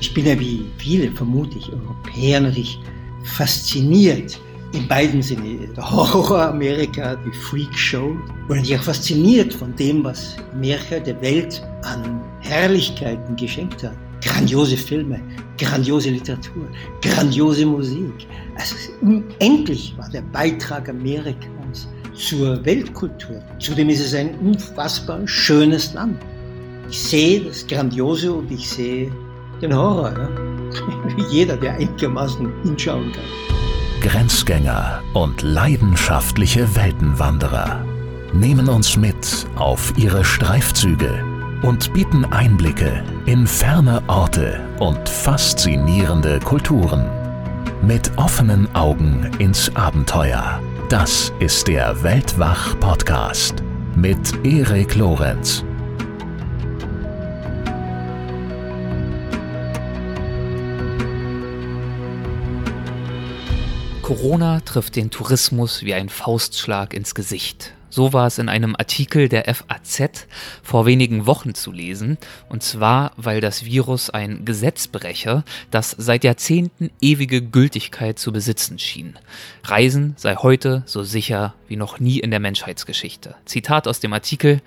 Ich bin ja wie viele, vermutlich Europäer, natürlich fasziniert in beiden Sinne. Der Horror Amerika, die Freak Show. Und ich auch fasziniert von dem, was Amerika der Welt an Herrlichkeiten geschenkt hat. Grandiose Filme, grandiose Literatur, grandiose Musik. Also unendlich war der Beitrag Amerikans zur Weltkultur. Zudem ist es ein unfassbar schönes Land. Ich sehe das Grandiose und ich sehe den Horror. Ja? Jeder, der einigermaßen hinschauen kann. Grenzgänger und leidenschaftliche Weltenwanderer nehmen uns mit auf ihre Streifzüge und bieten Einblicke in ferne Orte und faszinierende Kulturen. Mit offenen Augen ins Abenteuer. Das ist der Weltwach-Podcast mit Erik Lorenz. Corona trifft den Tourismus wie ein Faustschlag ins Gesicht. So war es in einem Artikel der FAZ vor wenigen Wochen zu lesen, und zwar, weil das Virus ein Gesetz breche, das seit Jahrzehnten ewige Gültigkeit zu besitzen schien. Reisen sei heute so sicher wie noch nie in der Menschheitsgeschichte. Zitat aus dem Artikel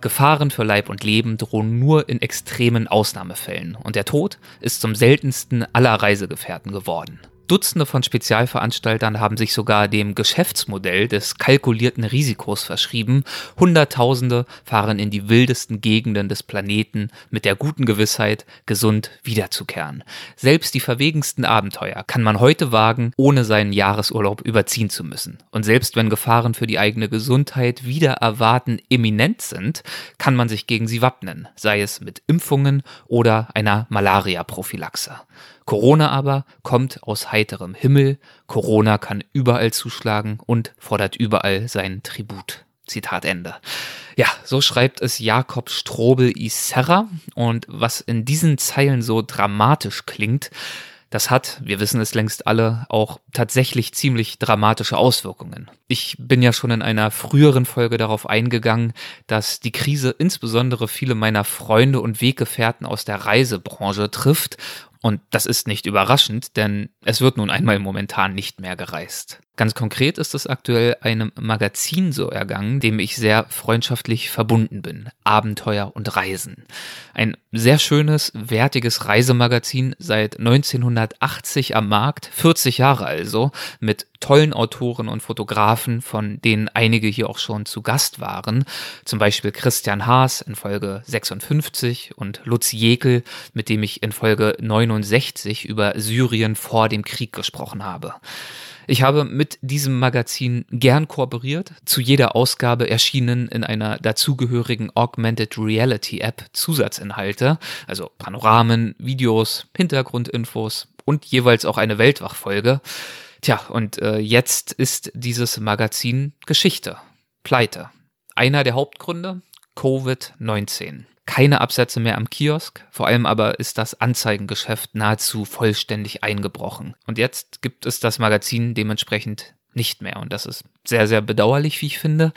Gefahren für Leib und Leben drohen nur in extremen Ausnahmefällen und der Tod ist zum seltensten aller Reisegefährten geworden. Dutzende von Spezialveranstaltern haben sich sogar dem Geschäftsmodell des kalkulierten Risikos verschrieben. Hunderttausende fahren in die wildesten Gegenden des Planeten mit der guten Gewissheit, gesund wiederzukehren. Selbst die verwegensten Abenteuer kann man heute wagen, ohne seinen Jahresurlaub überziehen zu müssen. Und selbst wenn Gefahren für die eigene Gesundheit wieder erwarten imminent sind, kann man sich gegen sie wappnen, sei es mit Impfungen oder einer Malaria-Prophylaxe. Corona aber kommt aus heiterem Himmel, Corona kann überall zuschlagen und fordert überall seinen Tribut. Zitat Ende. Ja, so schreibt es Jakob Strobel Iserra und was in diesen Zeilen so dramatisch klingt, das hat, wir wissen es längst alle, auch tatsächlich ziemlich dramatische Auswirkungen. Ich bin ja schon in einer früheren Folge darauf eingegangen, dass die Krise insbesondere viele meiner Freunde und Weggefährten aus der Reisebranche trifft und das ist nicht überraschend, denn es wird nun einmal momentan nicht mehr gereist. Ganz konkret ist es aktuell einem Magazin so ergangen, dem ich sehr freundschaftlich verbunden bin. Abenteuer und Reisen. Ein sehr schönes, wertiges Reisemagazin seit 1980 am Markt, 40 Jahre also, mit tollen Autoren und Fotografen, von denen einige hier auch schon zu Gast waren. Zum Beispiel Christian Haas in Folge 56 und Lutz Jekel, mit dem ich in Folge 69 über Syrien vor dem Krieg gesprochen habe. Ich habe mit diesem Magazin gern kooperiert, zu jeder Ausgabe erschienen in einer dazugehörigen Augmented Reality App Zusatzinhalte, also Panoramen, Videos, Hintergrundinfos und jeweils auch eine Weltwachfolge. Tja, und äh, jetzt ist dieses Magazin Geschichte, Pleite. Einer der Hauptgründe, Covid-19 keine Absätze mehr am Kiosk, vor allem aber ist das Anzeigengeschäft nahezu vollständig eingebrochen. Und jetzt gibt es das Magazin dementsprechend nicht mehr. Und das ist sehr, sehr bedauerlich, wie ich finde.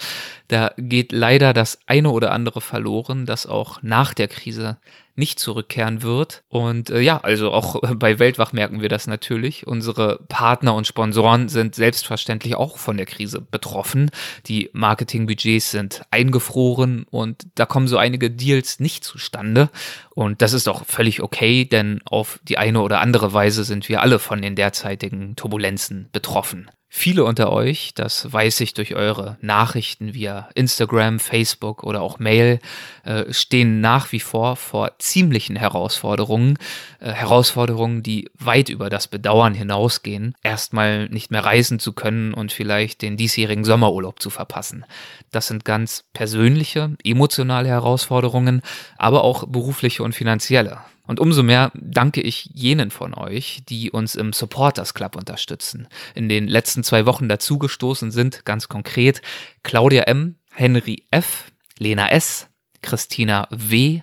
Da geht leider das eine oder andere verloren, das auch nach der Krise nicht zurückkehren wird. Und äh, ja, also auch bei Weltwach merken wir das natürlich. Unsere Partner und Sponsoren sind selbstverständlich auch von der Krise betroffen. Die Marketingbudgets sind eingefroren und da kommen so einige Deals nicht zustande. Und das ist auch völlig okay, denn auf die eine oder andere Weise sind wir alle von den derzeitigen Turbulenzen betroffen. Viele unter euch, das weiß ich durch eure Nachrichten via Instagram, Facebook oder auch Mail, äh, stehen nach wie vor vor ziemlichen Herausforderungen. Äh, Herausforderungen, die weit über das Bedauern hinausgehen, erstmal nicht mehr reisen zu können und vielleicht den diesjährigen Sommerurlaub zu verpassen. Das sind ganz persönliche, emotionale Herausforderungen, aber auch berufliche und finanzielle. Und umso mehr danke ich jenen von euch, die uns im Supporters Club unterstützen. In den letzten zwei Wochen dazugestoßen sind ganz konkret Claudia M., Henry F., Lena S., Christina W.,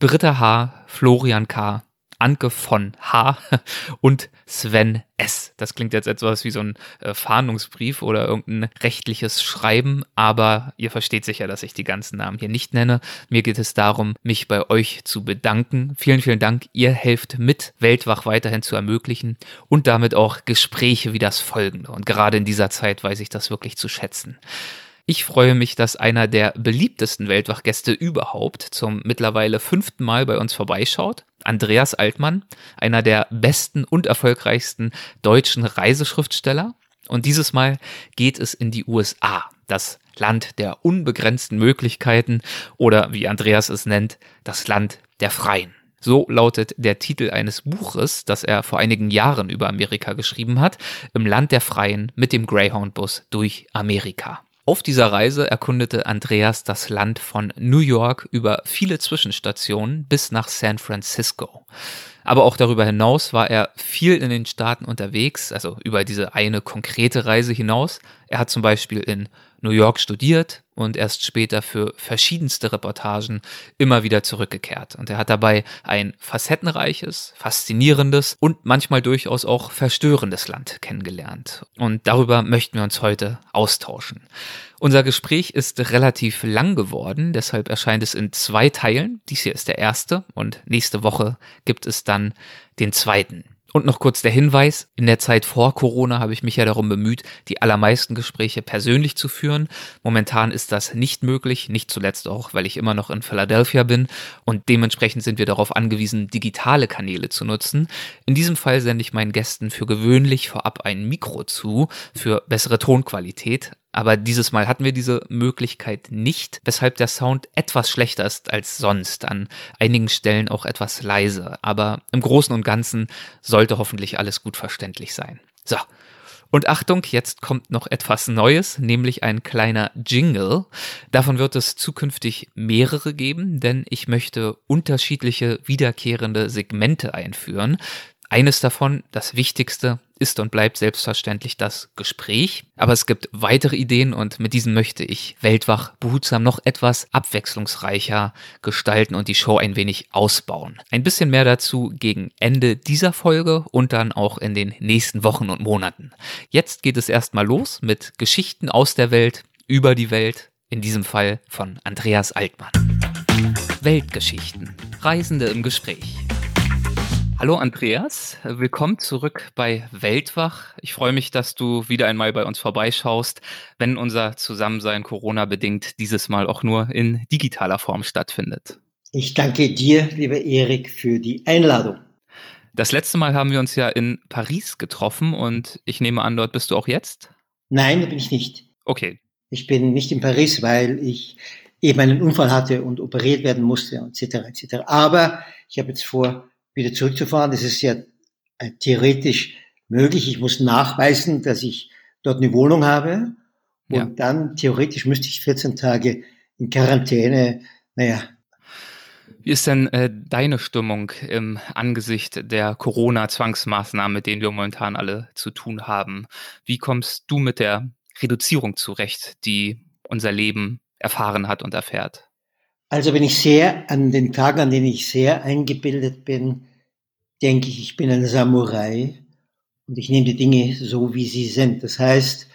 Britta H., Florian K., Anke von H. und Sven S. Das klingt jetzt etwas wie so ein äh, Fahndungsbrief oder irgendein rechtliches Schreiben, aber ihr versteht sicher, dass ich die ganzen Namen hier nicht nenne. Mir geht es darum, mich bei euch zu bedanken. Vielen, vielen Dank. Ihr helft mit, Weltwach weiterhin zu ermöglichen und damit auch Gespräche wie das folgende. Und gerade in dieser Zeit weiß ich das wirklich zu schätzen. Ich freue mich, dass einer der beliebtesten Weltwachgäste überhaupt zum mittlerweile fünften Mal bei uns vorbeischaut. Andreas Altmann, einer der besten und erfolgreichsten deutschen Reiseschriftsteller. Und dieses Mal geht es in die USA, das Land der unbegrenzten Möglichkeiten oder wie Andreas es nennt, das Land der Freien. So lautet der Titel eines Buches, das er vor einigen Jahren über Amerika geschrieben hat, im Land der Freien mit dem Greyhound-Bus durch Amerika. Auf dieser Reise erkundete Andreas das Land von New York über viele Zwischenstationen bis nach San Francisco. Aber auch darüber hinaus war er viel in den Staaten unterwegs, also über diese eine konkrete Reise hinaus. Er hat zum Beispiel in New York studiert und erst später für verschiedenste Reportagen immer wieder zurückgekehrt. Und er hat dabei ein facettenreiches, faszinierendes und manchmal durchaus auch verstörendes Land kennengelernt. Und darüber möchten wir uns heute austauschen. Unser Gespräch ist relativ lang geworden, deshalb erscheint es in zwei Teilen. Dies hier ist der erste und nächste Woche gibt es dann den zweiten. Und noch kurz der Hinweis, in der Zeit vor Corona habe ich mich ja darum bemüht, die allermeisten Gespräche persönlich zu führen. Momentan ist das nicht möglich, nicht zuletzt auch, weil ich immer noch in Philadelphia bin und dementsprechend sind wir darauf angewiesen, digitale Kanäle zu nutzen. In diesem Fall sende ich meinen Gästen für gewöhnlich vorab ein Mikro zu, für bessere Tonqualität, aber dieses Mal hatten wir diese Möglichkeit nicht, weshalb der Sound etwas schlechter ist als sonst, an einigen Stellen auch etwas leise. Aber im Großen und Ganzen sollte hoffentlich alles gut verständlich sein. So. Und Achtung, jetzt kommt noch etwas Neues, nämlich ein kleiner Jingle. Davon wird es zukünftig mehrere geben, denn ich möchte unterschiedliche wiederkehrende Segmente einführen. Eines davon, das wichtigste, ist und bleibt selbstverständlich das Gespräch. Aber es gibt weitere Ideen und mit diesen möchte ich Weltwach behutsam noch etwas abwechslungsreicher gestalten und die Show ein wenig ausbauen. Ein bisschen mehr dazu gegen Ende dieser Folge und dann auch in den nächsten Wochen und Monaten. Jetzt geht es erstmal los mit Geschichten aus der Welt, über die Welt, in diesem Fall von Andreas Altmann. Weltgeschichten. Reisende im Gespräch. Hallo Andreas, willkommen zurück bei Weltwach. Ich freue mich, dass du wieder einmal bei uns vorbeischaust, wenn unser Zusammensein Corona bedingt dieses Mal auch nur in digitaler Form stattfindet. Ich danke dir, lieber Erik, für die Einladung. Das letzte Mal haben wir uns ja in Paris getroffen und ich nehme an, dort bist du auch jetzt? Nein, da bin ich nicht. Okay. Ich bin nicht in Paris, weil ich eben einen Unfall hatte und operiert werden musste etc. etc. Aber ich habe jetzt vor, wieder zurückzufahren. Das ist ja äh, theoretisch möglich. Ich muss nachweisen, dass ich dort eine Wohnung habe. Und ja. dann theoretisch müsste ich 14 Tage in Quarantäne. Naja. Wie ist denn äh, deine Stimmung im Angesicht der Corona-Zwangsmaßnahmen, mit denen wir momentan alle zu tun haben? Wie kommst du mit der Reduzierung zurecht, die unser Leben erfahren hat und erfährt? Also wenn ich sehr, an den Tagen, an denen ich sehr eingebildet bin, denke ich, ich bin ein Samurai und ich nehme die Dinge so, wie sie sind. Das heißt,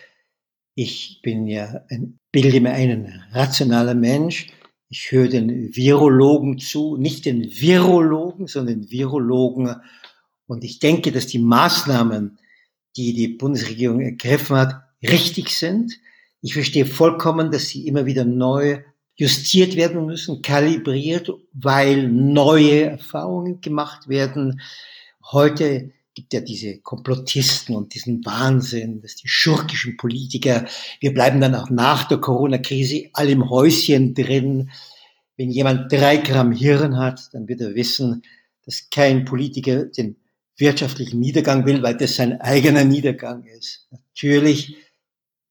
ich bin ja ein, bilde mir einen rationaler Mensch. Ich höre den Virologen zu, nicht den Virologen, sondern den Virologen. Und ich denke, dass die Maßnahmen, die die Bundesregierung ergriffen hat, richtig sind. Ich verstehe vollkommen, dass sie immer wieder neu justiert werden müssen, kalibriert, weil neue Erfahrungen gemacht werden. Heute gibt ja diese Komplottisten und diesen Wahnsinn, dass die schurkischen Politiker, wir bleiben dann auch nach der Corona-Krise alle im Häuschen drin. Wenn jemand drei Gramm Hirn hat, dann wird er wissen, dass kein Politiker den wirtschaftlichen Niedergang will, weil das sein eigener Niedergang ist. Natürlich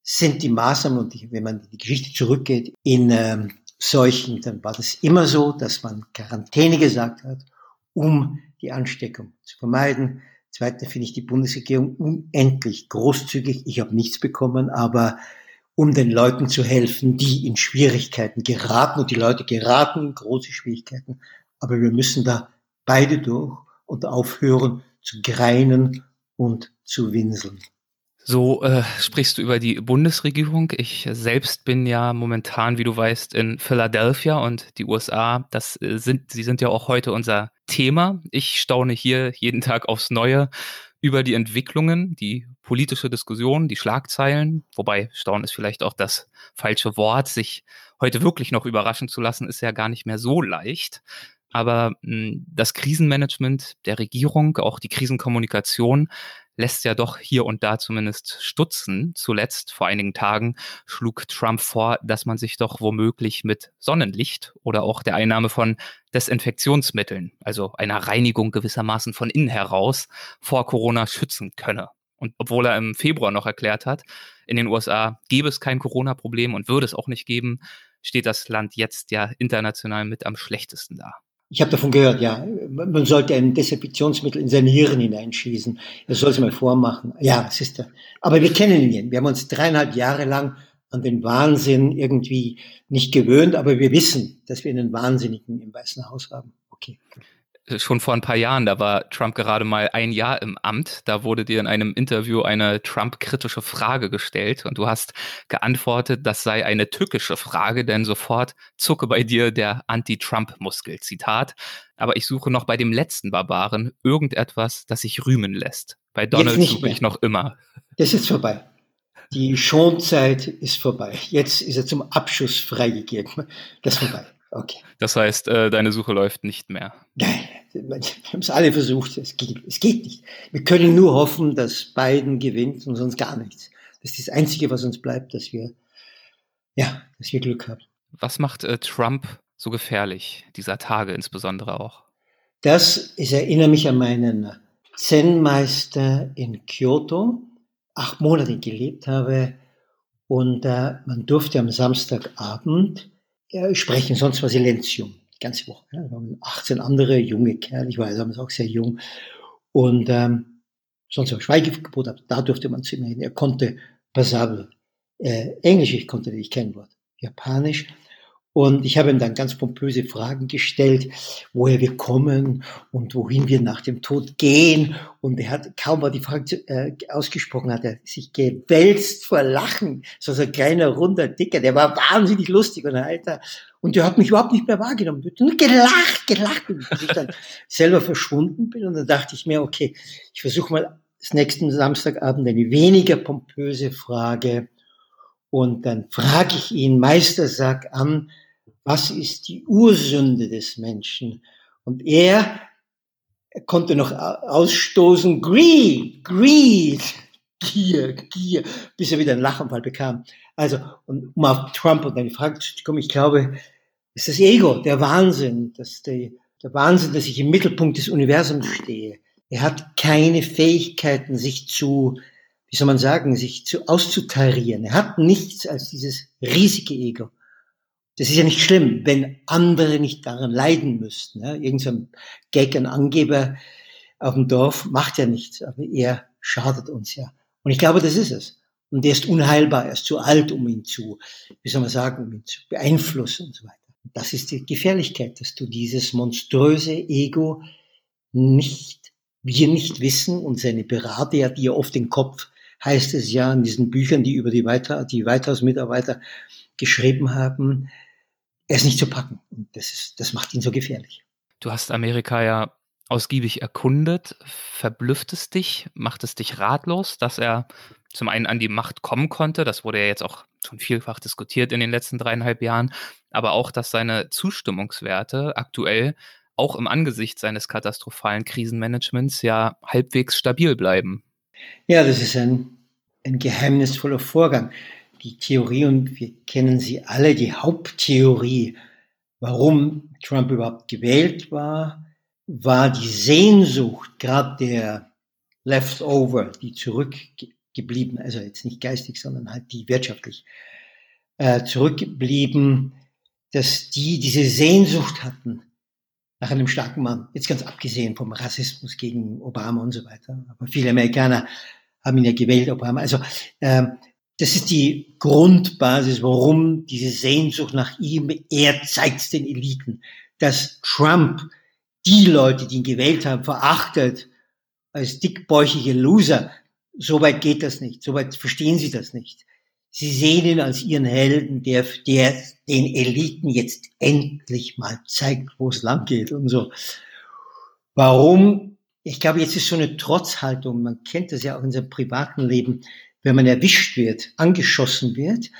sind die Maßnahmen, und wenn man die Geschichte zurückgeht, in ähm, Seuchen, dann war das immer so, dass man Quarantäne gesagt hat, um die Ansteckung zu vermeiden. Zweitens finde ich die Bundesregierung unendlich großzügig. Ich habe nichts bekommen, aber um den Leuten zu helfen, die in Schwierigkeiten geraten und die Leute geraten in große Schwierigkeiten. Aber wir müssen da beide durch und aufhören zu greinen und zu winseln. So äh, sprichst du über die Bundesregierung. Ich selbst bin ja momentan, wie du weißt, in Philadelphia und die USA. Das äh, sind, sie sind ja auch heute unser Thema. Ich staune hier jeden Tag aufs Neue über die Entwicklungen, die politische Diskussion, die Schlagzeilen. Wobei Staunen ist vielleicht auch das falsche Wort. Sich heute wirklich noch überraschen zu lassen, ist ja gar nicht mehr so leicht. Aber mh, hm, das Krisenmanagement der Regierung, auch die Krisenkommunikation, lässt ja doch hier und da zumindest stutzen. Zuletzt, vor einigen Tagen, schlug Trump vor, dass man sich doch womöglich mit Sonnenlicht oder auch der Einnahme von Desinfektionsmitteln, also einer Reinigung gewissermaßen von innen heraus, vor Corona schützen könne. Und obwohl er im Februar noch erklärt hat, in den USA gäbe es kein Corona-Problem und würde es auch nicht geben, steht das Land jetzt ja international mit am schlechtesten da. Ich habe davon gehört, ja, man sollte ein Desinfektionsmittel in sein Hirn hineinschießen. Er soll es mal vormachen. Ja, es ist der. Aber wir kennen ihn. Wir haben uns dreieinhalb Jahre lang an den Wahnsinn irgendwie nicht gewöhnt, aber wir wissen, dass wir einen Wahnsinnigen im Weißen Haus haben. Okay schon vor ein paar Jahren, da war Trump gerade mal ein Jahr im Amt, da wurde dir in einem Interview eine Trump-kritische Frage gestellt und du hast geantwortet, das sei eine tückische Frage, denn sofort zucke bei dir der Anti-Trump-Muskel. Zitat, aber ich suche noch bei dem letzten Barbaren irgendetwas, das sich rühmen lässt. Bei Donald suche ich noch immer. Das ist vorbei. Die Schonzeit ist vorbei. Jetzt ist er zum Abschuss freigegeben. Das ist vorbei. Okay. Das heißt, äh, deine Suche läuft nicht mehr. Nein, wir haben es alle versucht. Es geht, es geht nicht. Wir können nur hoffen, dass Biden gewinnt und sonst gar nichts. Das ist das Einzige, was uns bleibt, dass wir, ja, dass wir Glück haben. Was macht äh, Trump so gefährlich, dieser Tage insbesondere auch? Das, ich erinnere mich an meinen Zen-Meister in Kyoto, acht Monate gelebt habe und äh, man durfte am Samstagabend ja, sprechen, sonst war Silenzium, die ganze Woche. Ja. 18 andere junge Kerle, ich war damals auch sehr jung. Und ähm, sonst war Schweigegebot, aber da durfte man zu ihm reden. Er konnte passabel äh, Englisch, ich konnte nicht kein Wort. Japanisch. Und ich habe ihm dann ganz pompöse Fragen gestellt, woher wir kommen und wohin wir nach dem Tod gehen. Und er hat, kaum war die Frage äh, ausgesprochen, hat er sich gewälzt vor Lachen. So ein kleiner, runder Dicker, der war wahnsinnig lustig und alter. Und der hat mich überhaupt nicht mehr wahrgenommen. Und gelacht, gelacht. bis ich dann selber verschwunden bin. Und dann dachte ich mir, okay, ich versuche mal das nächsten Samstagabend eine weniger pompöse Frage. Und dann frage ich ihn, Meister, sag an, was ist die Ursünde des Menschen? Und er, konnte noch ausstoßen, Greed, Greed, Gier, Gier, bis er wieder einen Lachenfall bekam. Also, und um auf Trump und deine Frage zu kommen, ich glaube, es ist das Ego, der Wahnsinn, dass der, der Wahnsinn, dass ich im Mittelpunkt des Universums stehe. Er hat keine Fähigkeiten, sich zu, wie soll man sagen, sich zu auszutarieren. Er hat nichts als dieses riesige Ego. Das ist ja nicht schlimm, wenn andere nicht daran leiden müssten. Ja? Irgend so ein Gag, ein Angeber auf dem Dorf macht ja nichts, aber er schadet uns ja. Und ich glaube, das ist es. Und er ist unheilbar, er ist zu alt, um ihn zu, wie soll man sagen, um ihn zu beeinflussen und so weiter. Und das ist die Gefährlichkeit, dass du dieses monströse Ego nicht, wir nicht wissen und seine Berater, die ja oft den Kopf, heißt es ja in diesen Büchern, die über die, Weiter, die Weithaus-Mitarbeiter geschrieben haben, er ist nicht zu packen. Und das, ist, das macht ihn so gefährlich. Du hast Amerika ja ausgiebig erkundet. Verblüfft es dich? Macht es dich ratlos, dass er zum einen an die Macht kommen konnte? Das wurde ja jetzt auch schon vielfach diskutiert in den letzten dreieinhalb Jahren. Aber auch, dass seine Zustimmungswerte aktuell auch im Angesicht seines katastrophalen Krisenmanagements ja halbwegs stabil bleiben. Ja, das ist ein, ein geheimnisvoller Vorgang die Theorie, und wir kennen sie alle, die Haupttheorie, warum Trump überhaupt gewählt war, war die Sehnsucht, gerade der Leftover, die zurückgeblieben, also jetzt nicht geistig, sondern halt die wirtschaftlich äh, zurückgeblieben, dass die diese Sehnsucht hatten nach einem starken Mann. Jetzt ganz abgesehen vom Rassismus gegen Obama und so weiter. Aber viele Amerikaner haben ihn ja gewählt, Obama. Also äh, das ist die Grundbasis, warum diese Sehnsucht nach ihm, er zeigt den Eliten, dass Trump die Leute, die ihn gewählt haben, verachtet als dickbäuchige Loser. So weit geht das nicht. So weit verstehen sie das nicht. Sie sehen ihn als ihren Helden, der, der den Eliten jetzt endlich mal zeigt, wo es lang geht und so. Warum? Ich glaube, jetzt ist so eine Trotzhaltung. Man kennt das ja auch in seinem privaten Leben. Wenn man erwischt wird, angeschossen wird,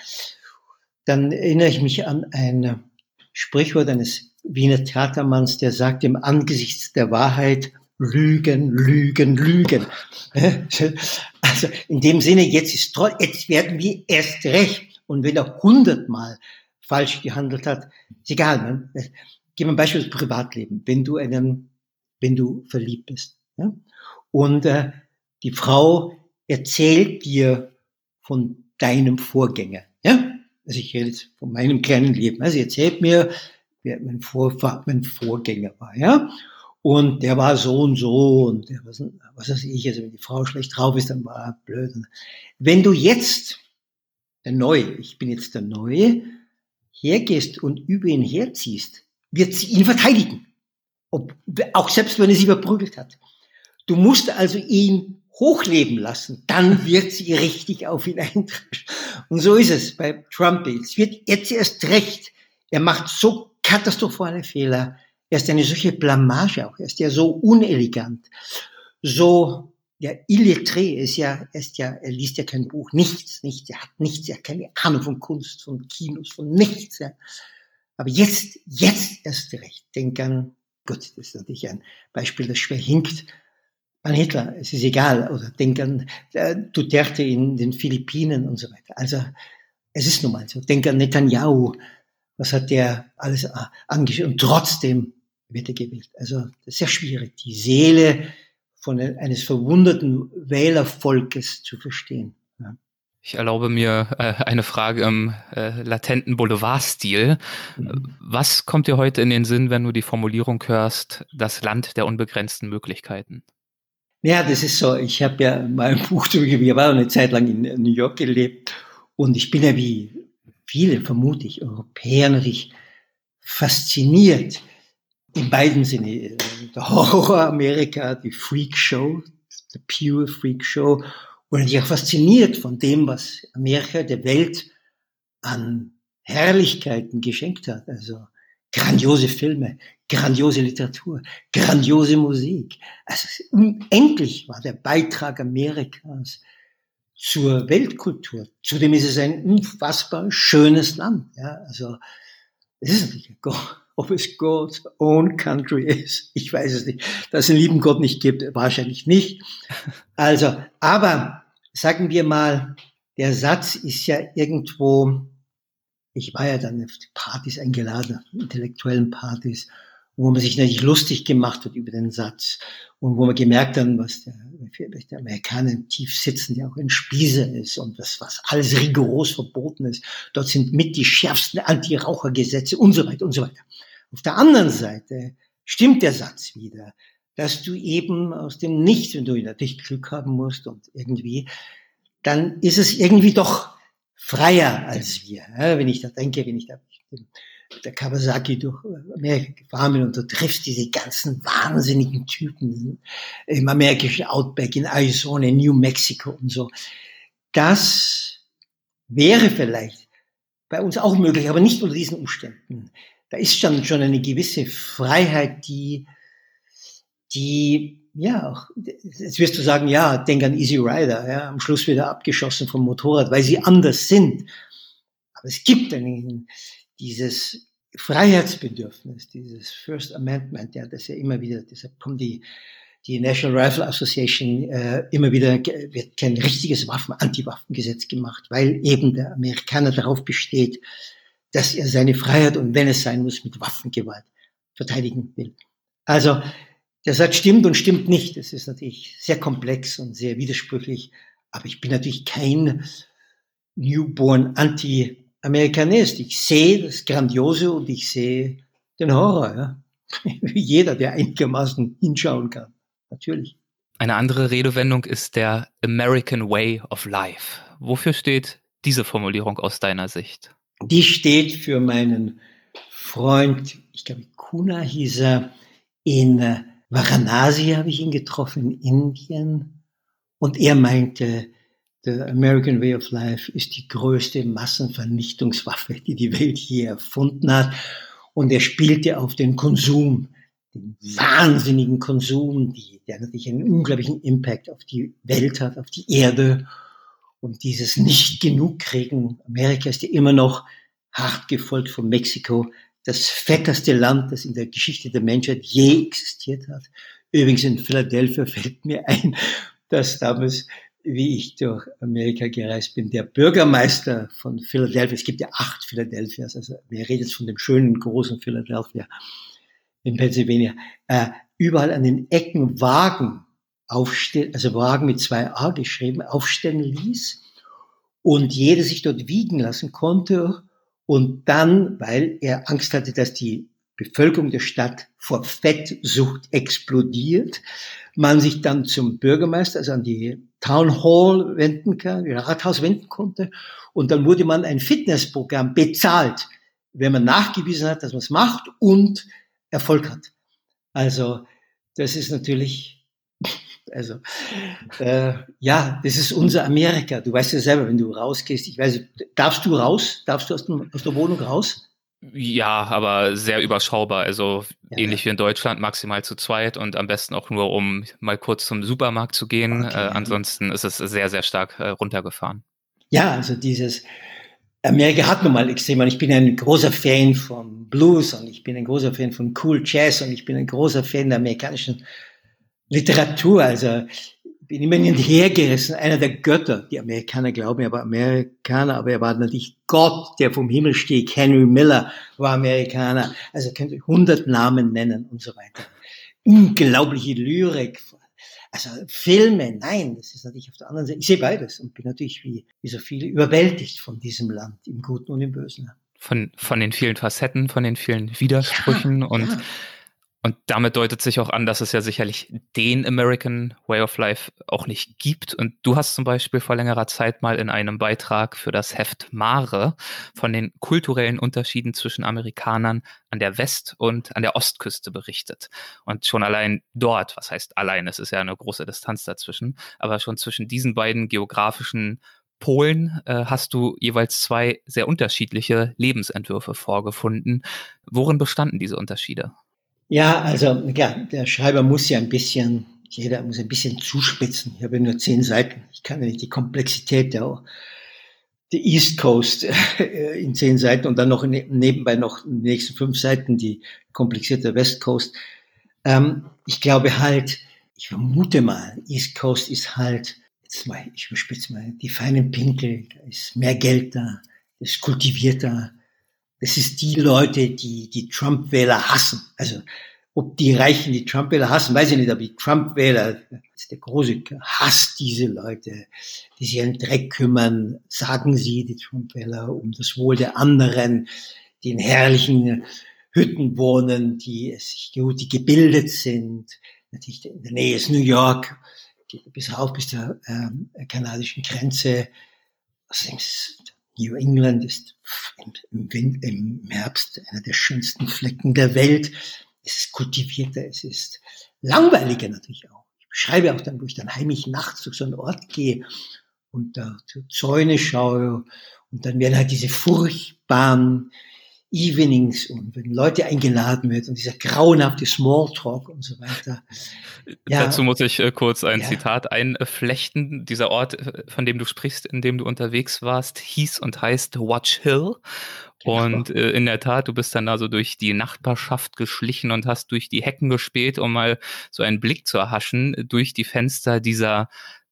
dann erinnere ich mich an ein Sprichwort eines Wiener Theatermanns, der sagt, im Angesicht der Wahrheit Lügen, Lügen, Lügen. Also in dem Sinne, jetzt ist jetzt werden wir erst recht. Und wenn er hundertmal falsch gehandelt hat, ist egal. Ne? Gib mir ein Beispiel Privatleben. Wenn du einen, wenn du verliebt bist, ja? und äh, die Frau erzählt dir von deinem Vorgänger, ja? Also ich rede jetzt von meinem kleinen Leben. Also erzählt mir, wer mein, Vorfahr, mein Vorgänger war, ja? Und der war so und so und der, was, was weiß ich, also wenn die Frau schlecht drauf ist, dann war er blöd. Wenn du jetzt, der Neue, ich bin jetzt der Neue, hergehst und über ihn herziehst, wird sie ihn verteidigen. Ob, auch selbst wenn er sie überprügelt hat. Du musst also ihn hochleben lassen, dann wird sie richtig auf ihn eintreten. Und so ist es bei Trump. Es wird jetzt erst recht. Er macht so katastrophale Fehler er ist eine solche Blamage auch. Er ist ja so unelegant, so ja, illettré ist ja, er ist ja, er liest ja kein Buch, nichts, nichts, er hat nichts, er hat keine Ahnung von Kunst, von Kinos, von nichts. Ja. Aber jetzt, jetzt erst recht, denk an, Gott, das ist natürlich ein Beispiel, das schwer hinkt, an Hitler, es ist egal, oder denk an äh, Duterte in den Philippinen und so weiter. Also, es ist nun mal so. Denk an Netanyahu, was hat der alles äh, angeschaut und trotzdem wird er gewählt. Also das ist sehr schwierig, die Seele von eines verwunderten Wählervolkes zu verstehen. Ja. Ich erlaube mir äh, eine Frage im äh, latenten Boulevardstil. Mhm. Was kommt dir heute in den Sinn, wenn du die Formulierung hörst, das Land der unbegrenzten Möglichkeiten? Ja, das ist so. Ich habe ja mal ein Buch drüber, ich war eine Zeit lang in New York gelebt und ich bin ja wie viele, vermute ich, Europäer natürlich fasziniert in beiden Sinne. Der Horror Amerika, die Freak Show, the pure Freak Show, und natürlich auch fasziniert von dem, was Amerika der Welt an Herrlichkeiten geschenkt hat. Also grandiose Filme, grandiose Literatur, grandiose Musik. Also unendlich war der Beitrag Amerikas zur Weltkultur. Zudem ist es ein unfassbar schönes Land. Ja, also es ist natürlich ob es God's own country ist. Ich weiß es nicht. Dass es einen lieben Gott nicht gibt, wahrscheinlich nicht. Also, aber sagen wir mal, der Satz ist ja irgendwo, ich war ja dann auf die Partys eingeladen, intellektuellen Partys, wo man sich natürlich lustig gemacht hat über den Satz und wo man gemerkt hat, was der, der Amerikaner tief sitzen, der auch ein Spießer ist und was, was alles rigoros verboten ist. Dort sind mit die schärfsten Anti-Rauchergesetze und so weiter und so weiter. Auf der anderen Seite stimmt der Satz wieder, dass du eben aus dem Nichts, wenn du natürlich Glück haben musst und irgendwie, dann ist es irgendwie doch freier als wir. Wenn ich da denke, wenn ich da der Kawasaki durch Amerika gefahren bin und du triffst diese ganzen wahnsinnigen Typen im amerikanischen Outback, in Arizona, in New Mexico und so. Das wäre vielleicht bei uns auch möglich, aber nicht unter diesen Umständen da ist schon, schon eine gewisse Freiheit, die, die, ja, auch, jetzt wirst du sagen, ja, denk an Easy Rider, ja, am Schluss wieder abgeschossen vom Motorrad, weil sie anders sind. Aber es gibt einen, dieses Freiheitsbedürfnis, dieses First Amendment, ja, das ja immer wieder, deshalb kommt die, die National Rifle Association äh, immer wieder wird kein richtiges Waffen, Anti-Waffengesetz gemacht, weil eben der Amerikaner darauf besteht, dass er seine Freiheit und wenn es sein muss, mit Waffengewalt verteidigen will. Also der Satz stimmt und stimmt nicht. Das ist natürlich sehr komplex und sehr widersprüchlich. Aber ich bin natürlich kein Newborn Anti-Amerikanist. Ich sehe das Grandiose und ich sehe den Horror. Ja? Wie jeder, der einigermaßen hinschauen kann. Natürlich. Eine andere Redewendung ist der American Way of Life. Wofür steht diese Formulierung aus deiner Sicht? die steht für meinen Freund, ich glaube Kuna hieß er, In Varanasi habe ich ihn getroffen, in Indien. Und er meinte, The American Way of Life ist die größte Massenvernichtungswaffe, die die Welt je erfunden hat. Und er spielte auf den Konsum, den wahnsinnigen Konsum, die, der natürlich einen unglaublichen Impact auf die Welt hat, auf die Erde. Und dieses nicht genug kriegen. Amerika ist ja immer noch hart gefolgt von Mexiko, das fetteste Land, das in der Geschichte der Menschheit je existiert hat. Übrigens in Philadelphia fällt mir ein, dass damals, wie ich durch Amerika gereist bin, der Bürgermeister von Philadelphia, es gibt ja acht Philadelphias, also wir reden jetzt von dem schönen großen Philadelphia in Pennsylvania, äh, überall an den Ecken Wagen aufstellen, also Wagen mit zwei A geschrieben, aufstellen ließ und jeder sich dort wiegen lassen konnte und dann, weil er Angst hatte, dass die Bevölkerung der Stadt vor Fettsucht explodiert, man sich dann zum Bürgermeister, also an die Town Hall wenden kann, Rathaus wenden konnte. Und dann wurde man ein Fitnessprogramm bezahlt, wenn man nachgewiesen hat, dass man es macht und Erfolg hat. Also das ist natürlich also äh, ja, das ist unser Amerika. Du weißt ja selber, wenn du rausgehst, ich weiß, darfst du raus? Darfst du aus, dem, aus der Wohnung raus? Ja, aber sehr überschaubar. Also ja, ähnlich ja. wie in Deutschland, maximal zu zweit und am besten auch nur, um mal kurz zum Supermarkt zu gehen. Okay, äh, ansonsten ist es sehr, sehr stark äh, runtergefahren. Ja, also dieses Amerika hat nun mal extrem. Und ich bin ein großer Fan von Blues und ich bin ein großer Fan von Cool Jazz und ich bin ein großer Fan der amerikanischen Literatur, also bin immer hinterhergerissen, einer der Götter, die Amerikaner glauben, er war Amerikaner, aber er war natürlich Gott, der vom Himmel stieg. Henry Miller war Amerikaner, also könnt ihr hundert Namen nennen und so weiter. Unglaubliche Lyrik, also Filme, nein, das ist natürlich auf der anderen Seite. Ich sehe beides und bin natürlich wie, wie so viele überwältigt von diesem Land, im Guten und im Bösen. Von, von den vielen Facetten, von den vielen Widersprüchen ja, und ja und damit deutet sich auch an, dass es ja sicherlich den American Way of Life auch nicht gibt. Und du hast zum Beispiel vor längerer Zeit mal in einem Beitrag für das Heft Mare von den kulturellen Unterschieden zwischen Amerikanern an der West- und an der Ostküste berichtet. Und schon allein dort, was heißt allein, es ist ja eine große Distanz dazwischen, aber schon zwischen diesen beiden geografischen Polen äh, hast du jeweils zwei sehr unterschiedliche Lebensentwürfe vorgefunden. Worin bestanden diese Unterschiede? Ja, also ja, der Schreiber muss ja ein bisschen, jeder muss ein bisschen zuspitzen. Ich habe nur zehn Seiten. Ich kann ja nicht die Komplexität der, der East Coast äh, in zehn Seiten und dann noch ne, nebenbei noch den nächsten fünf Seiten die komplizierte West Coast. Ähm, ich glaube halt, ich vermute mal, East Coast ist halt, jetzt mal, ich überspitze mal, die feinen Pinkel, da ist mehr Geld da, ist kultivierter, es ist die Leute, die die Trump-Wähler hassen. Also ob die Reichen die Trump-Wähler hassen, weiß ich nicht, aber die Trump-Wähler, der große hasst diese Leute, die sich einen Dreck kümmern, sagen sie, die Trump-Wähler, um das Wohl der anderen, die in herrlichen Hütten wohnen, die sich gut, die gebildet sind. Natürlich in der Nähe ist New York, geht bis rauf bis zur ähm, kanadischen Grenze. Außerdem New England ist im, im, im Herbst einer der schönsten Flecken der Welt. Es ist kultivierter, es ist langweiliger natürlich auch. Ich beschreibe auch dann, wo ich dann heimlich nachts durch so einen Ort gehe und da zu Zäune schaue und dann werden halt diese furchtbaren Evenings und wenn Leute eingeladen wird und dieser grauenhafte Smalltalk und so weiter. Ja, Dazu muss ich äh, kurz ein ja. Zitat einflechten. Dieser Ort, äh, von dem du sprichst, in dem du unterwegs warst, hieß und heißt Watch Hill. Genau. Und äh, in der Tat, du bist dann also durch die Nachbarschaft geschlichen und hast durch die Hecken gespäht, um mal so einen Blick zu erhaschen durch die Fenster dieser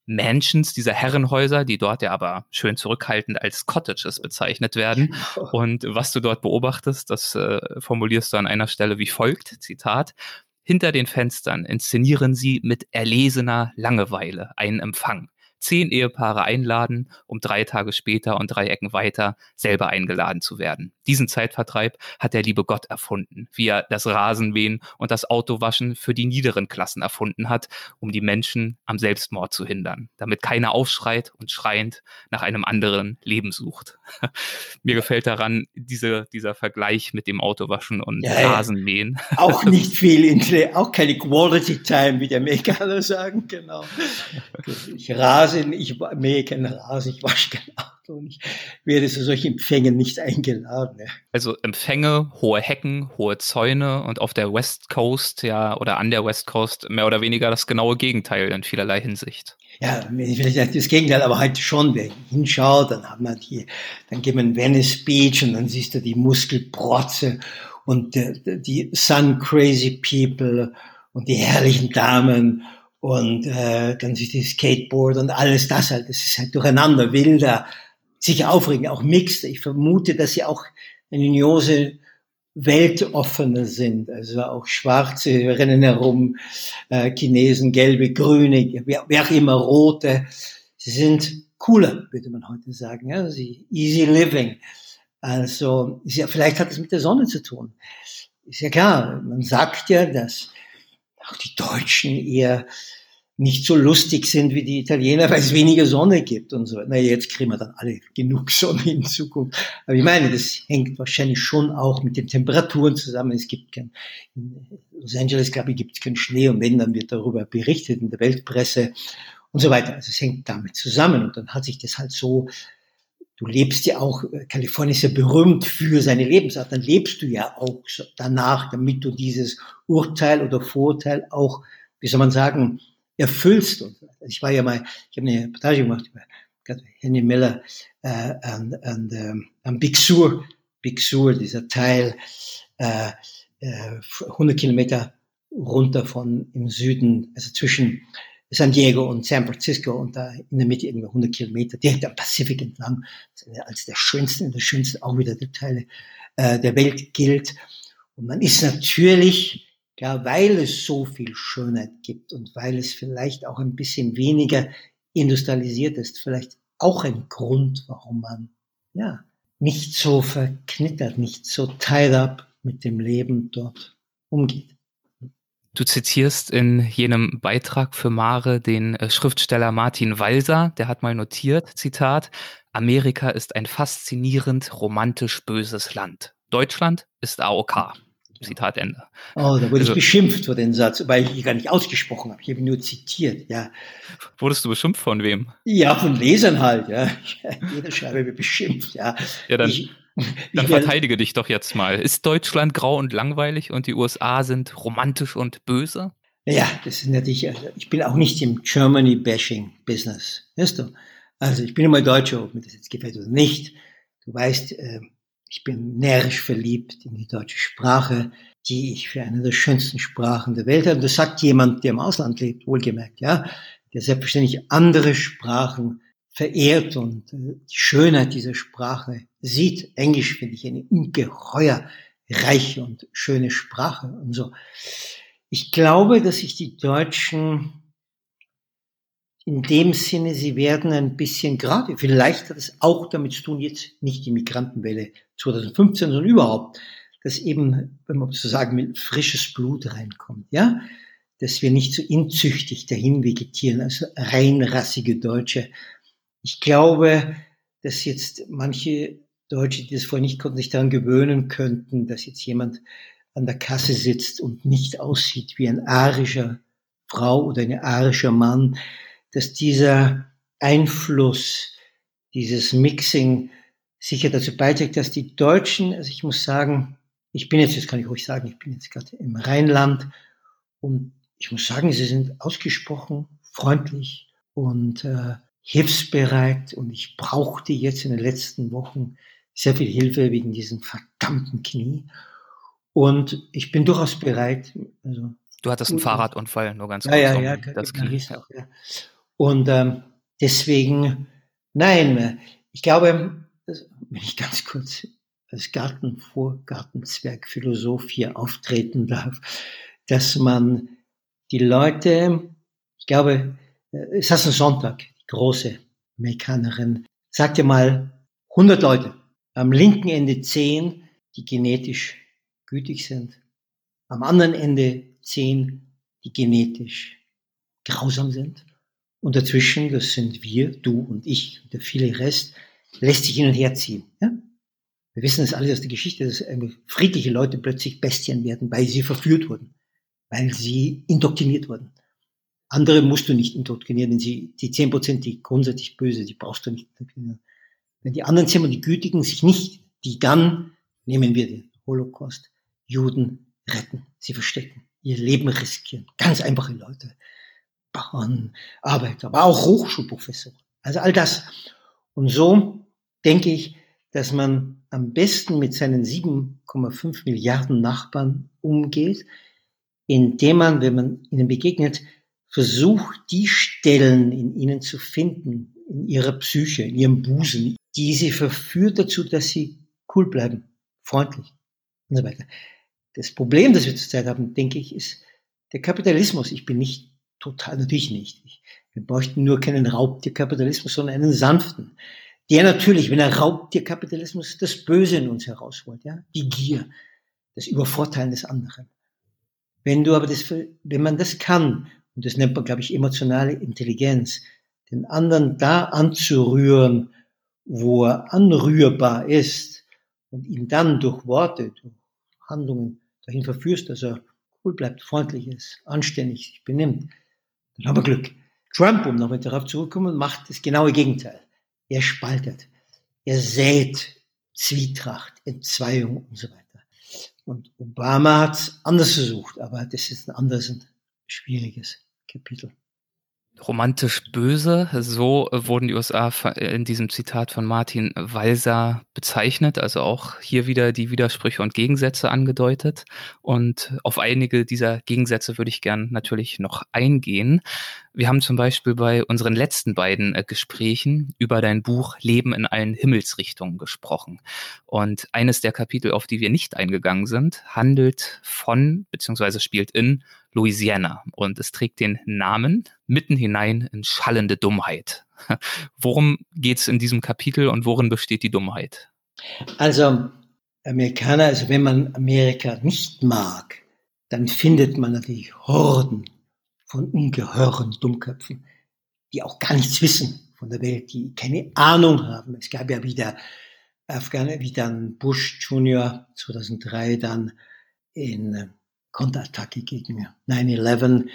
Mansions, dieser Herrenhäuser, die dort ja aber schön zurückhaltend als Cottages bezeichnet werden. Und was du dort beobachtest, das äh, formulierst du an einer Stelle wie folgt, Zitat, hinter den Fenstern inszenieren sie mit erlesener Langeweile einen Empfang zehn Ehepaare einladen, um drei Tage später und drei Ecken weiter selber eingeladen zu werden. Diesen Zeitvertreib hat der liebe Gott erfunden, wie er das Rasenmähen und das Autowaschen für die niederen Klassen erfunden hat, um die Menschen am Selbstmord zu hindern, damit keiner aufschreit und schreiend nach einem anderen Leben sucht. Mir gefällt daran diese, dieser Vergleich mit dem Autowaschen und ja, Rasenmähen. Auch nicht viel, auch keine Quality Time, wie die Amerikaner sagen, genau. Ich rase, ich mähe keinen Rasen, ich wasche kein Auto und ich werde zu solchen Empfängen nicht eingeladen. Ja. Also Empfänge, hohe Hecken, hohe Zäune und auf der West Coast, ja, oder an der West Coast mehr oder weniger das genaue Gegenteil in vielerlei Hinsicht ja, vielleicht nicht das Gegenteil, aber halt schon, wer hinschaut, dann haben wir die, dann geht man in Venice Beach und dann siehst du die Muskelprotze und die, die Sun Crazy People und die herrlichen Damen und äh, du die Skateboard und alles das halt, das ist halt durcheinander, wilder, sicher aufregend, auch mixed. Ich vermute, dass sie auch eine Uniose weltoffener sind. Also auch Schwarze rennen herum, äh, Chinesen, Gelbe, Grüne, wer, wer auch immer, Rote. Sie sind cooler, würde man heute sagen. Ja? Sie easy living. Also ja, vielleicht hat es mit der Sonne zu tun. Ist ja klar, man sagt ja, dass auch die Deutschen eher nicht so lustig sind wie die Italiener, weil es weniger Sonne gibt und so. Na, jetzt kriegen wir dann alle genug Sonne in Zukunft. Aber ich meine, das hängt wahrscheinlich schon auch mit den Temperaturen zusammen. Es gibt kein, in Los Angeles, glaube ich, gibt es keinen Schnee und wenn, dann wird darüber berichtet in der Weltpresse und so weiter. Also es hängt damit zusammen und dann hat sich das halt so, du lebst ja auch, Kalifornien ist ja berühmt für seine Lebensart, dann lebst du ja auch danach, damit du dieses Urteil oder Vorurteil auch, wie soll man sagen, erfüllst. Und ich war ja mal, ich habe eine Reportage gemacht über Henry Miller äh, an, an, ähm, am Big Sur, Big Sur, dieser Teil äh, äh, 100 Kilometer runter von im Süden, also zwischen San Diego und San Francisco und da in der Mitte irgendwo 100 Kilometer direkt am Pazifik entlang, als der schönste, der schönste auch wieder der Teile äh, der Welt gilt. Und man ist natürlich ja, weil es so viel Schönheit gibt und weil es vielleicht auch ein bisschen weniger industrialisiert ist, vielleicht auch ein Grund, warum man, ja, nicht so verknittert, nicht so tied up mit dem Leben dort umgeht. Du zitierst in jenem Beitrag für Mare den äh, Schriftsteller Martin Walser, der hat mal notiert, Zitat, Amerika ist ein faszinierend romantisch böses Land. Deutschland ist AOK. Zitat Ende. Oh, da wurde also, ich beschimpft für den Satz, weil ich ihn gar nicht ausgesprochen habe. Ich habe ihn nur zitiert, ja. Wurdest du beschimpft von wem? Ja, von Lesern halt, ja. Jeder Schreiber wird beschimpft, ja. Ja, dann, ich, dann verteidige dich doch jetzt mal. Ist Deutschland grau und langweilig und die USA sind romantisch und böse? Ja, das ist natürlich, also ich bin auch nicht im Germany-Bashing-Business, weißt du? Also ich bin immer Deutscher, ob mir das jetzt gefällt oder nicht. Du weißt, äh, ich bin närrisch verliebt in die deutsche Sprache, die ich für eine der schönsten Sprachen der Welt habe. Das sagt jemand, der im Ausland lebt, wohlgemerkt, ja, der selbstverständlich andere Sprachen verehrt und äh, die Schönheit dieser Sprache sieht. Englisch finde ich eine ungeheuer reiche und schöne Sprache und so. Ich glaube, dass sich die Deutschen in dem Sinne, sie werden ein bisschen gerade, vielleicht hat es auch damit zu tun, jetzt nicht die Migrantenwelle 2015, sondern überhaupt, dass eben, wenn man so sagen will, frisches Blut reinkommt, ja, dass wir nicht so inzüchtig dahin vegetieren, also reinrassige Deutsche. Ich glaube, dass jetzt manche Deutsche, die das vorher nicht konnten, sich daran gewöhnen könnten, dass jetzt jemand an der Kasse sitzt und nicht aussieht wie ein arischer Frau oder ein arischer Mann, dass dieser Einfluss, dieses Mixing sicher dazu beiträgt, dass die Deutschen, also ich muss sagen, ich bin jetzt, das kann ich ruhig sagen, ich bin jetzt gerade im Rheinland und ich muss sagen, sie sind ausgesprochen freundlich und äh, hilfsbereit und ich brauchte jetzt in den letzten Wochen sehr viel Hilfe wegen diesem verdammten Knie und ich bin durchaus bereit. Also, du hattest einen Fahrradunfall, nur ganz kurz. Ja, ja, ja, das Knie. Auch, ja. Und ähm, deswegen, nein, ich glaube, wenn ich ganz kurz als Gartenvor, Gartenzwerg, Philosoph hier auftreten darf, dass man die Leute, ich glaube, äh, es ist ein Sonntag, große Amerikanerin, sagte mal 100 Leute, am linken Ende 10, die genetisch gütig sind, am anderen Ende 10, die genetisch grausam sind. Und dazwischen, das sind wir, du und ich, der viele Rest, lässt sich hin und her ziehen. Ja? Wir wissen das alles aus der Geschichte, dass friedliche Leute plötzlich Bestien werden, weil sie verführt wurden, weil sie indoktriniert wurden. Andere musst du nicht indoktrinieren, wenn sie, die zehn Prozent, die grundsätzlich böse, die brauchst du nicht indoktrinieren. Wenn die anderen zehn und die Gütigen sich nicht, die dann, nehmen wir den Holocaust, Juden retten, sie verstecken, ihr Leben riskieren. Ganz einfache Leute. Bauern, Arbeiter, aber auch Hochschulprofessoren. Also all das. Und so denke ich, dass man am besten mit seinen 7,5 Milliarden Nachbarn umgeht, indem man, wenn man ihnen begegnet, versucht, die Stellen in ihnen zu finden, in ihrer Psyche, in ihrem Busen, die sie verführt dazu, dass sie cool bleiben, freundlich und so weiter. Das Problem, das wir zurzeit haben, denke ich, ist der Kapitalismus. Ich bin nicht total, natürlich nicht. Wir bräuchten nur keinen Raubtierkapitalismus, sondern einen sanften. Der natürlich, wenn er Raubtierkapitalismus das Böse in uns herausholt, ja, die Gier, das Übervorteilen des anderen. Wenn du aber das, wenn man das kann und das nennt man, glaube ich, emotionale Intelligenz, den anderen da anzurühren, wo er anrührbar ist und ihn dann durch Worte, durch Handlungen dahin verführst, dass er cool bleibt, freundlich ist, anständig sich benimmt, dann haben wir Glück. Trump, um nochmal darauf zurückzukommen, macht das genaue Gegenteil. Er spaltet, er sät Zwietracht, Entzweiung und so weiter. Und Obama hat es anders versucht, aber das ist ein anderes und schwieriges Kapitel. Romantisch böse, so wurden die USA in diesem Zitat von Martin Walser bezeichnet, also auch hier wieder die Widersprüche und Gegensätze angedeutet. Und auf einige dieser Gegensätze würde ich gern natürlich noch eingehen. Wir haben zum Beispiel bei unseren letzten beiden äh, Gesprächen über dein Buch Leben in allen Himmelsrichtungen gesprochen. Und eines der Kapitel, auf die wir nicht eingegangen sind, handelt von, beziehungsweise spielt in Louisiana. Und es trägt den Namen Mitten hinein in schallende Dummheit. Worum geht es in diesem Kapitel und worin besteht die Dummheit? Also, Amerikaner, also wenn man Amerika nicht mag, dann findet man natürlich Horden von ungeheuren Dummköpfen, die auch gar nichts wissen von der Welt, die keine Ahnung haben. Es gab ja wieder Afghan, wie dann Bush Junior 2003 dann in äh, Konterattacke gegen 9-11,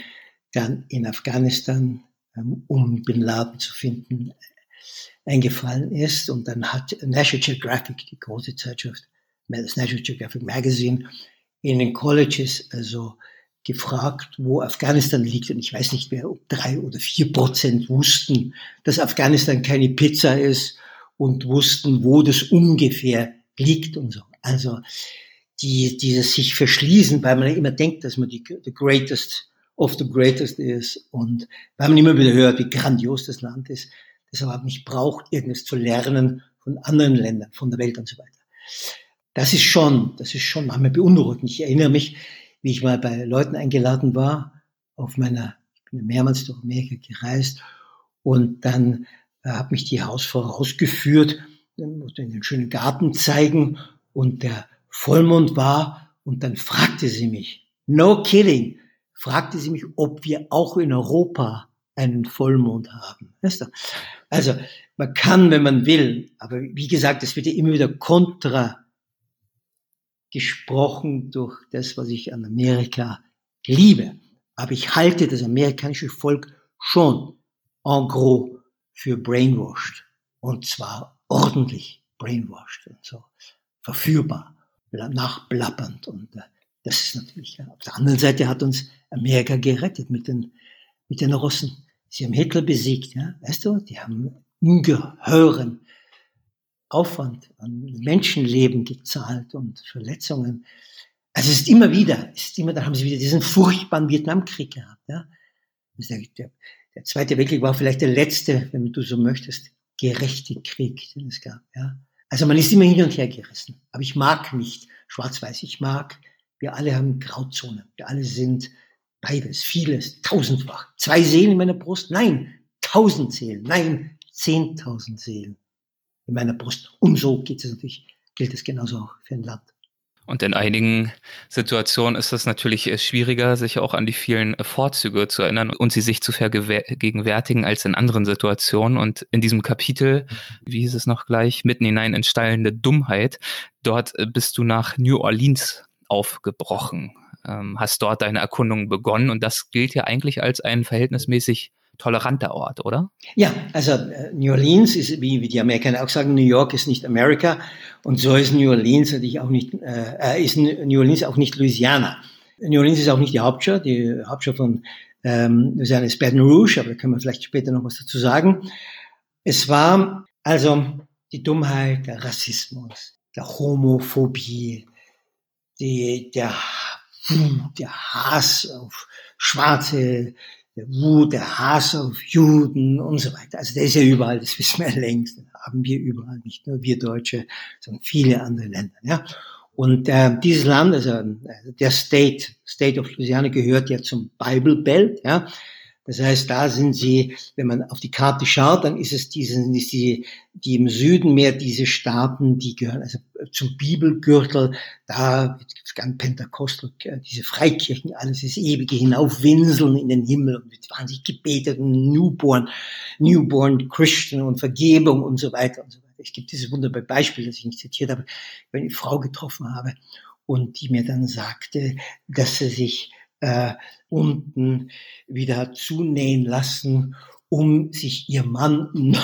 dann in Afghanistan, ähm, um Bin Laden zu finden, eingefallen ist. Und dann hat National Geographic, die große Zeitschrift, das National Geographic Magazine, in den Colleges also gefragt, wo Afghanistan liegt. Und ich weiß nicht mehr, ob drei oder vier Prozent wussten, dass Afghanistan keine Pizza ist und wussten, wo das ungefähr liegt und so. Also die, dieses sich verschließen, weil man immer denkt, dass man die the greatest of the greatest ist und weil man immer wieder hört, wie grandios das Land ist, das aber nicht braucht, irgendwas zu lernen von anderen Ländern, von der Welt und so weiter. Das ist schon, das ist schon manchmal beunruhigend. Ich erinnere mich, wie ich mal bei Leuten eingeladen war, auf meiner, ich bin mehrmals durch Amerika gereist und dann äh, hat mich die Hausfrau rausgeführt, musste in den schönen Garten zeigen und der Vollmond war und dann fragte sie mich, no kidding, fragte sie mich, ob wir auch in Europa einen Vollmond haben. Also man kann, wenn man will, aber wie gesagt, es wird ja immer wieder kontra gesprochen durch das, was ich an Amerika liebe. Aber ich halte das amerikanische Volk schon en gros für brainwashed. Und zwar ordentlich brainwashed und so verführbar, nachblappernd. Und äh, das ist natürlich, auf der anderen Seite hat uns Amerika gerettet mit den, mit den Russen. Sie haben Hitler besiegt, ja. Weißt du, die haben ungeheuren Aufwand an Menschenleben gezahlt und Verletzungen. Also es ist immer wieder, es ist immer, da haben sie wieder diesen furchtbaren Vietnamkrieg gehabt. Ja? Der, der, der Zweite Weltkrieg war vielleicht der letzte, wenn du so möchtest, gerechte Krieg, den es gab. Ja? Also man ist immer hin und her gerissen. Aber ich mag nicht schwarz-weiß. Ich mag, wir alle haben Grauzonen. Wir alle sind beides, vieles, tausendfach. Zwei Seelen in meiner Brust? Nein, tausend Seelen, nein, zehntausend Seelen in meiner Brust. Und so geht es natürlich, gilt es genauso auch für ein Land. Und in einigen Situationen ist es natürlich äh, schwieriger, sich auch an die vielen äh, Vorzüge zu erinnern und sie sich zu vergegenwärtigen als in anderen Situationen. Und in diesem Kapitel, wie hieß es noch gleich, mitten hinein in steilende Dummheit, dort äh, bist du nach New Orleans aufgebrochen, ähm, hast dort deine Erkundung begonnen und das gilt ja eigentlich als ein verhältnismäßig toleranter Ort, oder? Ja, also äh, New Orleans ist, wie, wie die Amerikaner auch sagen, New York ist nicht Amerika und so ist New Orleans natürlich auch nicht, äh, ist New Orleans auch nicht Louisiana. New Orleans ist auch nicht die Hauptstadt, die Hauptstadt von ähm, Louisiana ist Baton Rouge, aber da können wir vielleicht später noch was dazu sagen. Es war also die Dummheit, der Rassismus, der Homophobie, die, der, der Hass auf Schwarze, der Wut, der Hass auf Juden und so weiter. Also der ist ja überall, das wissen wir längst, den haben wir überall, nicht nur wir Deutsche, sondern viele andere Länder. Ja. Und äh, dieses Land, also äh, der State, State of Louisiana gehört ja zum Bible Belt, ja. Das heißt, da sind sie, wenn man auf die Karte schaut, dann ist es diese, die, die im Süden mehr diese Staaten, die gehören also zum Bibelgürtel, da gibt es ganz Pentakostel, diese Freikirchen, alles ist ewige Hinaufwinseln in den Himmel und wird wahnsinnig gebetet und Newborn, Newborn Christian und Vergebung und so weiter und so weiter. Es gibt dieses wunderbare Beispiel, das ich nicht zitiert habe, wenn ich eine Frau getroffen habe und die mir dann sagte, dass sie sich äh, unten wieder zunähen lassen, um sich ihr Mann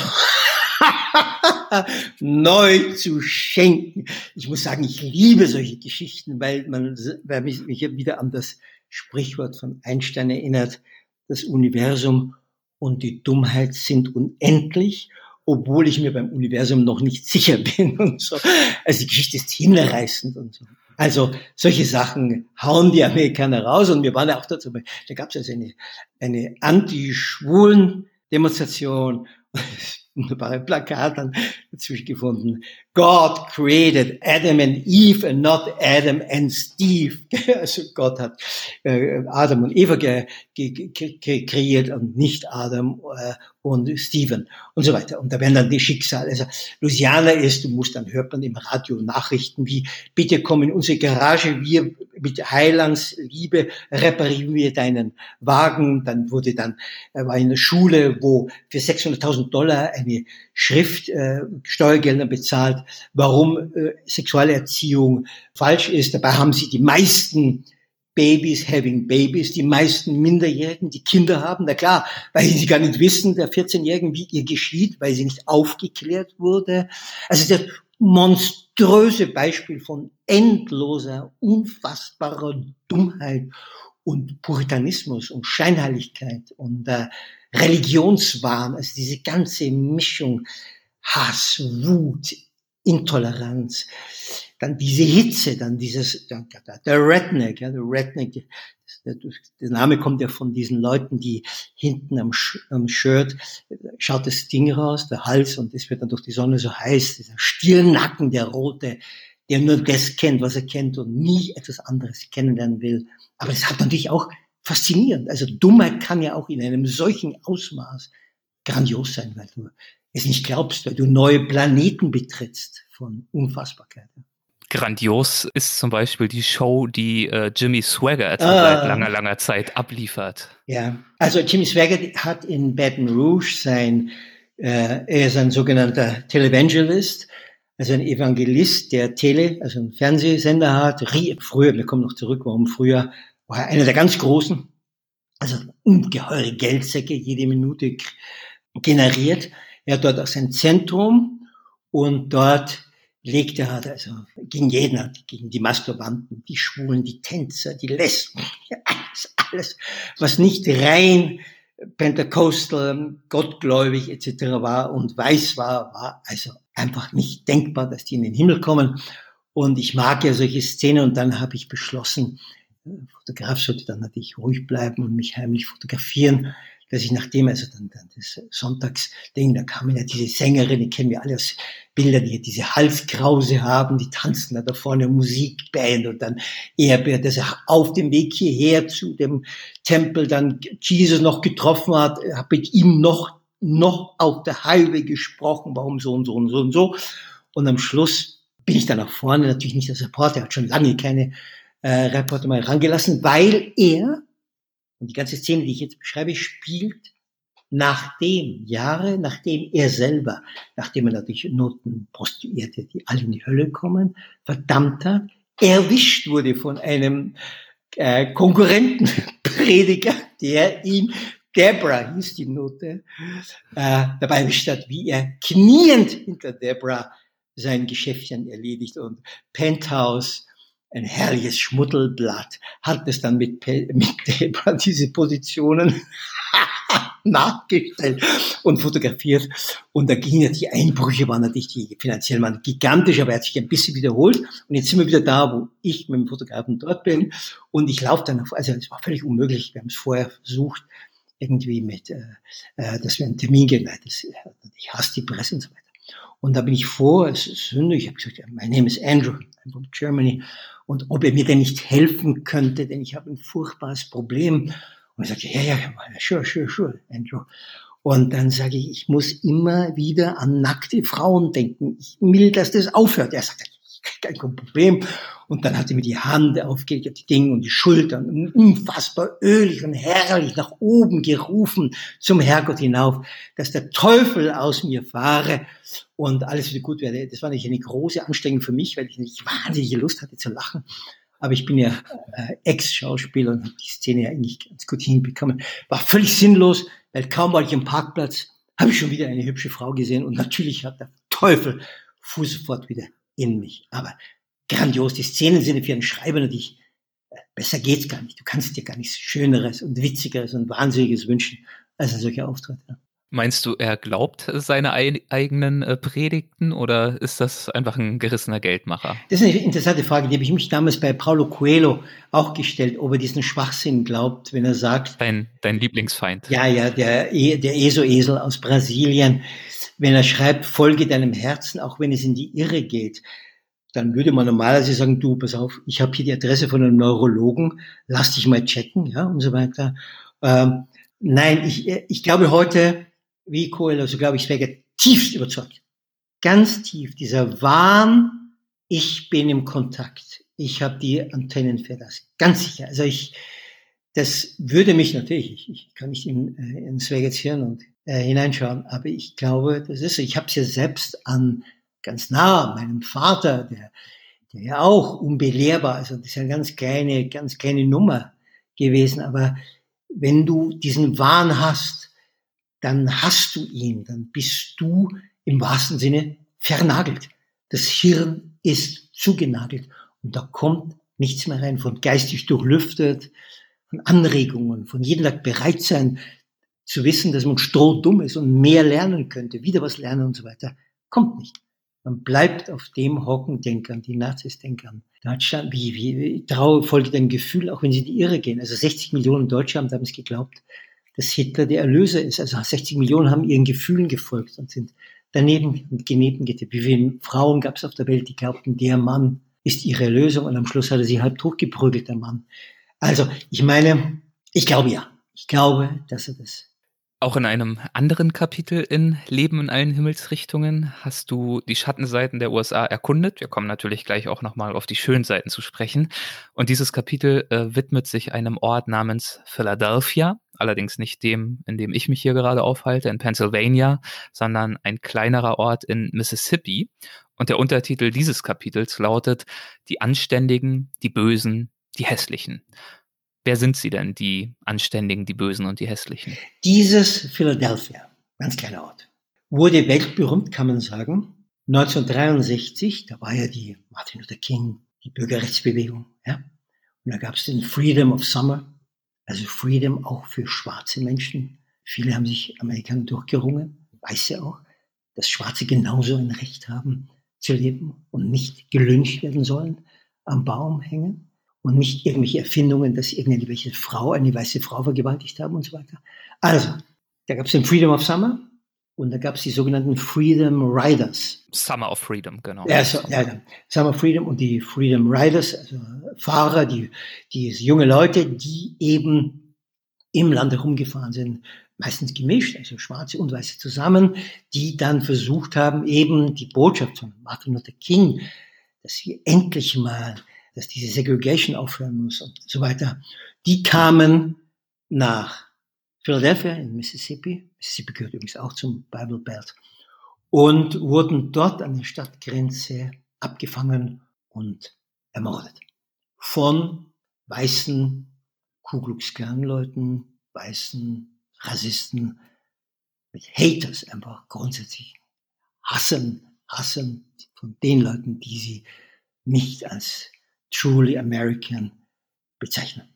neu zu schenken. Ich muss sagen, ich liebe solche Geschichten, weil man, weil mich, mich wieder an das Sprichwort von Einstein erinnert, das Universum und die Dummheit sind unendlich, obwohl ich mir beim Universum noch nicht sicher bin und so. Also die Geschichte ist hinreißend und so. Also solche Sachen hauen die Amerikaner raus und wir waren ja auch dazu. Da gab es also eine, eine anti-schwulen Demonstration wunderbare Plakat dann dazwischen gefunden. God created Adam and Eve and not Adam and Steve. Also Gott hat äh, Adam und Eva ge, ge, ge, kreiert und nicht Adam äh, und Steven und so weiter. Und da werden dann die Schicksale. Also Louisiana ist, du musst dann hört man im Radio Nachrichten wie, bitte komm in unsere Garage, wir mit Heilands Liebe reparieren wir deinen Wagen. Dann wurde dann, er war in der Schule, wo für 600.000 Dollar eine Schrift äh, Steuergelder bezahlt, warum äh, Sexualerziehung falsch ist. Dabei haben sie die meisten Babies having Babies, die meisten Minderjährigen, die Kinder haben, na klar, weil sie gar nicht wissen, der 14-Jährigen, wie ihr geschieht, weil sie nicht aufgeklärt wurde. Also das monströse Beispiel von endloser, unfassbarer Dummheit und Puritanismus und Scheinheiligkeit und äh, Religionswahn, also diese ganze Mischung Hass, Wut, Intoleranz, dann diese Hitze, dann dieses, der Redneck, ja, der Redneck, der, Name kommt ja von diesen Leuten, die hinten am, am Shirt schaut das Ding raus, der Hals, und das wird dann durch die Sonne so heiß, dieser Stirnnacken, der rote, der nur das kennt, was er kennt und nie etwas anderes kennenlernen will. Aber das hat natürlich auch faszinierend. Also Dummheit kann ja auch in einem solchen Ausmaß grandios sein, weil du es nicht glaubst, weil du neue Planeten betrittst von Unfassbarkeit. Grandios ist zum Beispiel die Show, die äh, Jimmy Swaggart ah. seit langer, langer Zeit abliefert. Ja, also Jimmy Swaggart hat in Baton Rouge sein, äh, er ist ein sogenannter Televangelist, also ein Evangelist, der Tele, also einen Fernsehsender hat. Früher, wir kommen noch zurück, warum früher, war er einer der ganz Großen, also ungeheure Geldsäcke jede Minute generiert. Er hat dort auch sein Zentrum und dort legt er halt also gegen jeden, gegen die Masturbanten, die Schwulen, die Tänzer, die Lesben, alles, alles, was nicht rein Pentecostal, gottgläubig etc. war und weiß war, war also einfach nicht denkbar, dass die in den Himmel kommen. Und ich mag ja solche Szenen und dann habe ich beschlossen, Fotograf sollte dann natürlich ruhig bleiben und mich heimlich fotografieren dass ich nachdem, also dann, dann das Sonntagsding, da kamen ja diese Sängerinnen, die kennen wir alle aus Bildern, die diese Halskrause haben, die tanzen da, da vorne Musikband und dann er, dass er auf dem Weg hierher zu dem Tempel dann Jesus noch getroffen hat, hat mit ihm noch noch auf der Highway gesprochen, warum so und so und so und so. Und am Schluss bin ich dann nach vorne, natürlich nicht als Reporter, er hat schon lange keine äh, Reporter mehr rangelassen, weil er, und die ganze Szene, die ich jetzt beschreibe, spielt nachdem, Jahre nachdem er selber, nachdem er natürlich Noten Prostituierte, die alle in die Hölle kommen, verdammt hat, erwischt wurde von einem äh, Konkurrentenprediger, der ihn, Debra hieß die Note, äh, dabei erwischt hat, wie er kniend hinter Debra sein Geschäftchen erledigt und Penthouse, ein herrliches Schmuddelblatt, hat es dann mit, mit Debra diese Positionen nachgestellt und fotografiert. Und da ging ja die Einbrüche waren natürlich die finanziell waren gigantisch, aber er hat sich ein bisschen wiederholt. Und jetzt sind wir wieder da, wo ich mit dem Fotografen dort bin. Und ich laufe dann, also es war völlig unmöglich. Wir haben es vorher versucht, irgendwie mit, äh, äh dass wir einen Termin gehen, weil das, ich hasse die Presse und so weiter. Und da bin ich vor, es ist Sünde, ich habe gesagt, mein Name ist Andrew, I'm from Germany, und ob er mir denn nicht helfen könnte, denn ich habe ein furchtbares Problem. Und er sagte, ja, ja, sure, sure, sure, Andrew. Und dann sage ich, ich muss immer wieder an nackte Frauen denken. Ich will, dass das aufhört. Er sagt, kein Problem. Und dann hat er mir die Hand aufgelegt, die Dinge und die Schultern unfassbar ölig und herrlich nach oben gerufen zum Herrgott hinauf, dass der Teufel aus mir fahre und alles wieder gut werde. Das war nicht eine große Anstrengung für mich, weil ich nicht wahnsinnige Lust hatte zu lachen. Aber ich bin ja äh, Ex-Schauspieler und habe die Szene ja eigentlich ganz gut hinbekommen. War völlig sinnlos, weil kaum war ich am Parkplatz, habe ich schon wieder eine hübsche Frau gesehen und natürlich hat der Teufel fuhr sofort wieder in mich. Aber grandios, die Szenen sind für einen Schreiber natürlich, äh, besser geht's gar nicht. Du kannst dir gar nichts Schöneres und Witzigeres und Wahnsinniges wünschen als ein solcher Auftritt. Ja. Meinst du, er glaubt seine eigenen äh, Predigten oder ist das einfach ein gerissener Geldmacher? Das ist eine interessante Frage, die habe ich mich damals bei Paulo Coelho auch gestellt, ob er diesen Schwachsinn glaubt, wenn er sagt. Dein, dein Lieblingsfeind. Ja, ja, der, e, der ESO-Esel aus Brasilien. Wenn er schreibt, folge deinem Herzen, auch wenn es in die Irre geht, dann würde man normalerweise sagen, du, pass auf, ich habe hier die Adresse von einem Neurologen, lass dich mal checken, ja, und so weiter. Ähm, nein, ich, ich glaube heute, wie Coelho, so glaube ich, wäre tiefst überzeugt. Ganz tief. Dieser Wahn, ich bin im Kontakt. Ich habe die Antennen für das. Ganz sicher. Also ich, das würde mich natürlich, ich, ich kann nicht in, äh, ins Vegas Hirn und äh, hineinschauen, aber ich glaube, das ist so. Ich habe es ja selbst an ganz nah meinem Vater, der, der ja auch unbelehrbar, also das ist ja eine ganz kleine, ganz kleine Nummer gewesen, aber wenn du diesen Wahn hast, dann hast du ihn, dann bist du im wahrsten Sinne vernagelt. Das Hirn ist zugenagelt. Und da kommt nichts mehr rein, von geistig durchlüftet, von Anregungen, von jeden Tag bereit sein, zu wissen, dass man strohdumm ist und mehr lernen könnte, wieder was lernen und so weiter, kommt nicht. Man bleibt auf dem hocken, denken an die Nazis, denken an Deutschland, wie, wie, wie trau, folgt ein Gefühl, auch wenn sie in die Irre gehen. Also 60 Millionen Deutsche haben damals geglaubt, dass Hitler der Erlöser ist. Also 60 Millionen haben ihren Gefühlen gefolgt und sind daneben und geneben getippt. Wie viele Frauen gab es auf der Welt, die glaubten, der Mann ist ihre Erlösung und am Schluss hat er sie halb totgeprügelt, der Mann. Also, ich meine, ich glaube ja. Ich glaube, dass er das auch in einem anderen Kapitel in Leben in allen Himmelsrichtungen hast du die Schattenseiten der USA erkundet. Wir kommen natürlich gleich auch nochmal auf die schönen Seiten zu sprechen. Und dieses Kapitel äh, widmet sich einem Ort namens Philadelphia, allerdings nicht dem, in dem ich mich hier gerade aufhalte, in Pennsylvania, sondern ein kleinerer Ort in Mississippi. Und der Untertitel dieses Kapitels lautet Die Anständigen, die Bösen, die Hässlichen. Wer sind sie denn, die Anständigen, die Bösen und die Hässlichen? Dieses Philadelphia, ganz kleiner Ort, wurde weltberühmt, kann man sagen. 1963, da war ja die Martin Luther King, die Bürgerrechtsbewegung, ja. Und da gab es den Freedom of Summer, also Freedom auch für schwarze Menschen. Viele haben sich Amerikaner durchgerungen, Weiße auch, dass Schwarze genauso ein Recht haben zu leben und nicht gelyncht werden sollen, am Baum hängen und nicht irgendwelche Erfindungen, dass irgendeine welche Frau, eine weiße Frau vergewaltigt haben und so weiter. Also, da gab es den Freedom of Summer und da gab es die sogenannten Freedom Riders. Summer of Freedom, genau. Ja, so, ja, Summer of Freedom und die Freedom Riders, also Fahrer, die, die junge Leute, die eben im Land herumgefahren sind, meistens gemischt, also Schwarze und Weiße zusammen, die dann versucht haben, eben die Botschaft von Martin Luther King, dass wir endlich mal, dass diese Segregation aufhören muss und so weiter, die kamen nach Philadelphia in Mississippi. Mississippi gehört übrigens auch zum Bible Belt und wurden dort an der Stadtgrenze abgefangen und ermordet. Von weißen Ku Klux Klan Leuten, weißen Rassisten, mit Haters einfach grundsätzlich hassen, hassen von den Leuten, die sie nicht als truly American bezeichnen.